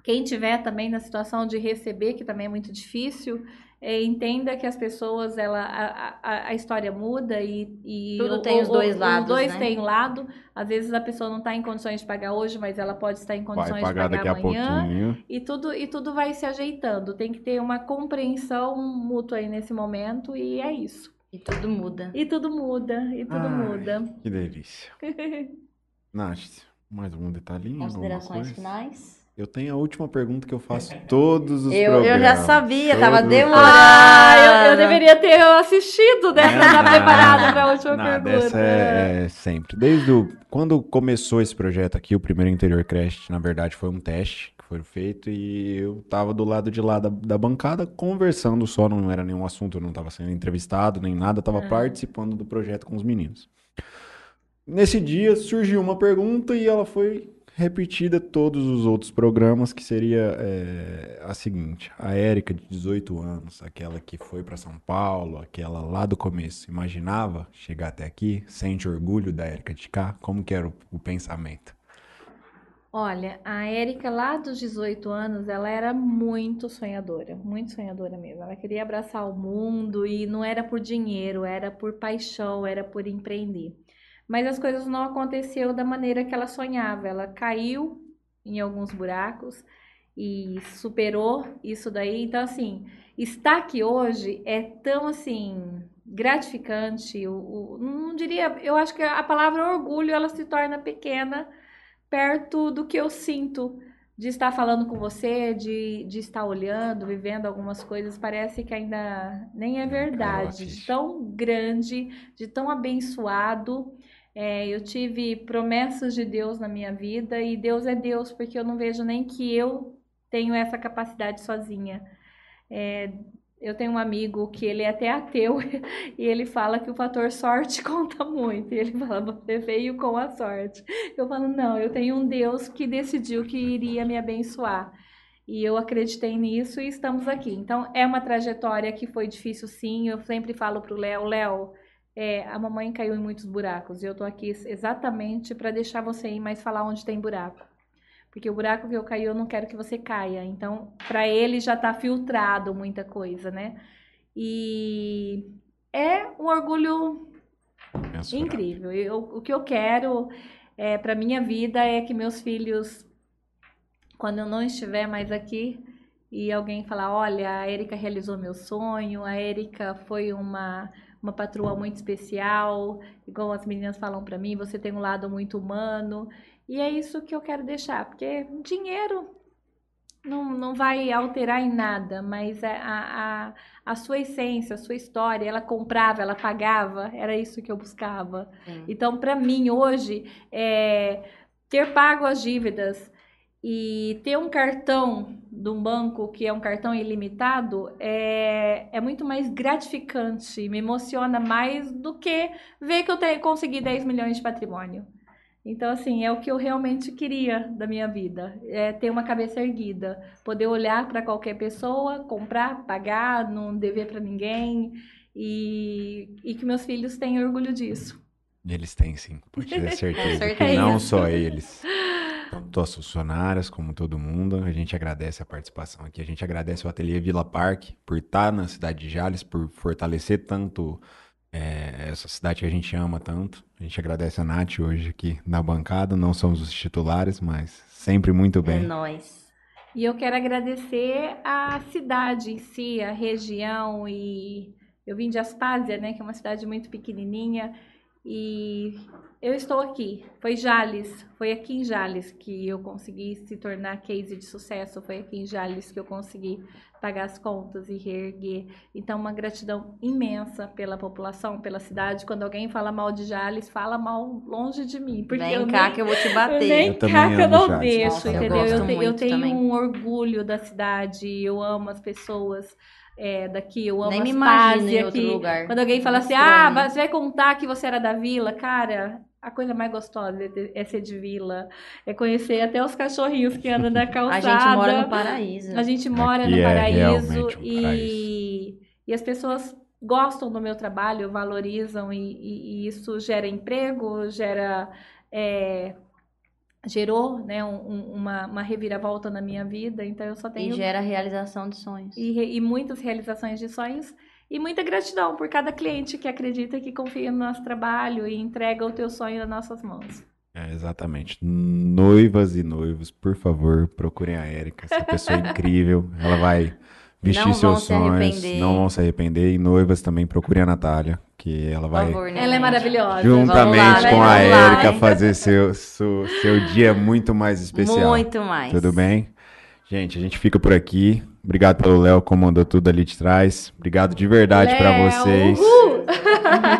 Quem tiver também na situação de receber, que também é muito difícil, é, entenda que as pessoas, ela, a, a, a história muda e, e Tudo o- tem os dois o- lados, Os dois né? têm um lado. Às vezes a pessoa não está em condições de pagar hoje, mas ela pode estar em condições de pagar pagar daqui a amanhã. pouquinho. E tudo, e tudo vai se ajeitando. Tem que ter uma compreensão mútua aí nesse momento e é isso. E tudo muda. E tudo muda, e tudo Ai. muda. Que delícia. <laughs> Nath, mais um detalhinho? Considerações finais? Eu tenho a última pergunta que eu faço todos os Eu, programas. eu já sabia, tava Todos- demorando. Ah, eu, eu deveria ter assistido, né? <laughs> Pra estar Não, preparado para a última nada, pergunta. essa é, é sempre. Desde o, quando começou esse projeto aqui, o primeiro Interior Crash, na verdade, foi um teste que foi feito e eu tava do lado de lá da, da bancada conversando só, não era nenhum assunto, eu não tava sendo entrevistado nem nada, tava Ah. participando do projeto com os meninos. Nesse dia surgiu uma pergunta e ela foi repetida todos os outros programas, que seria é, a seguinte: a Érica de 18 anos, aquela que foi para São Paulo, aquela lá do começo, imaginava chegar até aqui? Sente orgulho da Érica de cá? Como que era o, o pensamento? Olha, a Érica lá dos 18 anos, ela era muito sonhadora, muito sonhadora mesmo. Ela queria abraçar o mundo e não era por dinheiro, era por paixão, era por empreender. Mas as coisas não aconteceram da maneira que ela sonhava. Ela caiu em alguns buracos e superou isso daí. Então, assim, estar aqui hoje é tão assim gratificante. O, o- não diria, eu acho que a palavra orgulho ela se torna pequena perto do que eu sinto de estar falando com você, de, de estar olhando, vivendo algumas coisas, parece que ainda nem é verdade, de tão grande, de tão abençoado. É, eu tive promessas de Deus na minha vida e Deus é Deus, porque eu não vejo nem que eu tenho essa capacidade sozinha. É, eu tenho um amigo que ele é até ateu <laughs> e ele fala que o fator sorte <laughs> conta muito. E ele fala, você veio com a sorte. Eu falo, não, eu tenho um Deus que decidiu que iria me abençoar. E eu acreditei nisso e estamos aqui. Então, é uma trajetória que foi difícil, sim. Eu sempre falo pro Léo, Léo, é, a mamãe caiu em muitos buracos. E eu tô aqui exatamente para deixar você ir, mas falar onde tem buraco. Porque o buraco que eu caí, eu não quero que você caia. Então, para ele já tá filtrado muita coisa, né? E é um orgulho Mensurável. Incrível. Eu, o que eu quero é, para minha vida é que meus filhos, quando eu não estiver mais aqui, e alguém falar, olha, a Erika realizou meu sonho, a Erika foi uma, uma patroa muito especial, igual as meninas falam para mim, você tem um lado muito humano. E é isso que eu quero deixar, porque dinheiro não, não vai alterar em nada, mas a, a, a sua essência, a sua história, ela comprava, ela pagava, era isso que eu buscava. Sim. Então, para mim, hoje, é, ter pago as dívidas e ter um cartão de um banco que é um cartão ilimitado é, é muito mais gratificante, me emociona mais do que ver que eu te, consegui 10 milhões de patrimônio. Então, assim, é o que eu realmente queria da minha vida, é ter uma cabeça erguida, poder olhar para qualquer pessoa, comprar, pagar, não dever para ninguém e, e que meus filhos tenham orgulho disso. Eles têm sim, pode ter <laughs> certeza. certeza. que não só eles. Tanto as funcionárias como todo mundo. A gente agradece a participação aqui. A gente agradece o Ateliê Vila Parque por estar na cidade de Jales, por fortalecer tanto é, essa cidade que a gente ama tanto. A gente agradece a Nath hoje aqui na bancada. Não somos os titulares, mas sempre muito É bem. nóis. E eu quero agradecer a cidade em si, a região e eu vim de Aspásia, né, que é uma cidade muito pequenininha e eu estou aqui. Foi Jales, foi aqui em Jales que eu consegui se tornar case de sucesso, foi aqui em Jales que eu consegui pagar as contas e reerguer. Então, uma gratidão imensa pela população, pela cidade. Quando alguém fala mal de Jales, fala mal longe de mim, porque Vem eu cá nem- que eu vou te eu bater. nem Eu cá que eu não Jales. deixo, Nossa, eu entendeu? Eu, eu muito tenho também. um orgulho da cidade, eu amo as pessoas é, daqui, eu amo Nem me as imagino pazes em outro aqui. lugar. Quando alguém fala assim, Estranho. ah, mas você vai contar que você era da vila, cara, a coisa mais gostosa é é ser de vila, é conhecer até os cachorrinhos que andam na <laughs> A calçada. gente mora no paraíso. A gente mora Aqui no é paraíso um e, e as pessoas gostam do meu trabalho, valorizam e, e- e isso gera emprego, gera é, gerou né, um- um- uma, uma reviravolta na minha vida. Então eu só E tenho gera realização de sonhos. e, e muitas realizações de sonhos e muita gratidão por cada cliente que acredita que confia no nosso trabalho e entrega o teu sonho nas nossas mãos. É, exatamente. Noivas e noivos, por favor, procurem a Érica. Essa pessoa é <laughs> incrível. Ela vai vestir Não vão seus se sonhos. arrepender. Não vão se arrepender. E noivas também procurem a Natália, que ela Por vai, favor, né, Ela é maravilhosa. juntamente lá, com né? a lá, Érica, fazer seu, seu, seu dia muito mais especial. Muito mais. Tudo bem? Gente, a gente fica por aqui. Obrigado pelo Léo, comandou tudo ali de trás. Obrigado de verdade pra Léo, vocês. uhul!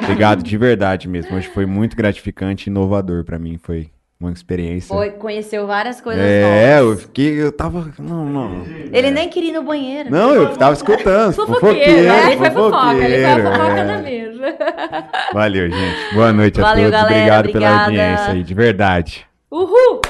Obrigado de verdade mesmo. Hoje foi muito gratificante e inovador pra mim. Foi uma experiência. Foi, conheceu várias coisas É, eu novas. fiquei, eu tava, não, não. Ele nem queria ir no banheiro. Não, eu tava escutando. Fofoqueiro, né? Ele foi fofoca, ele foi a fofoca é. na mesa. Valeu, gente. Boa noite a Valeu, todos. galera, Obrigado pela obrigada. audiência aí, de verdade. Uhul!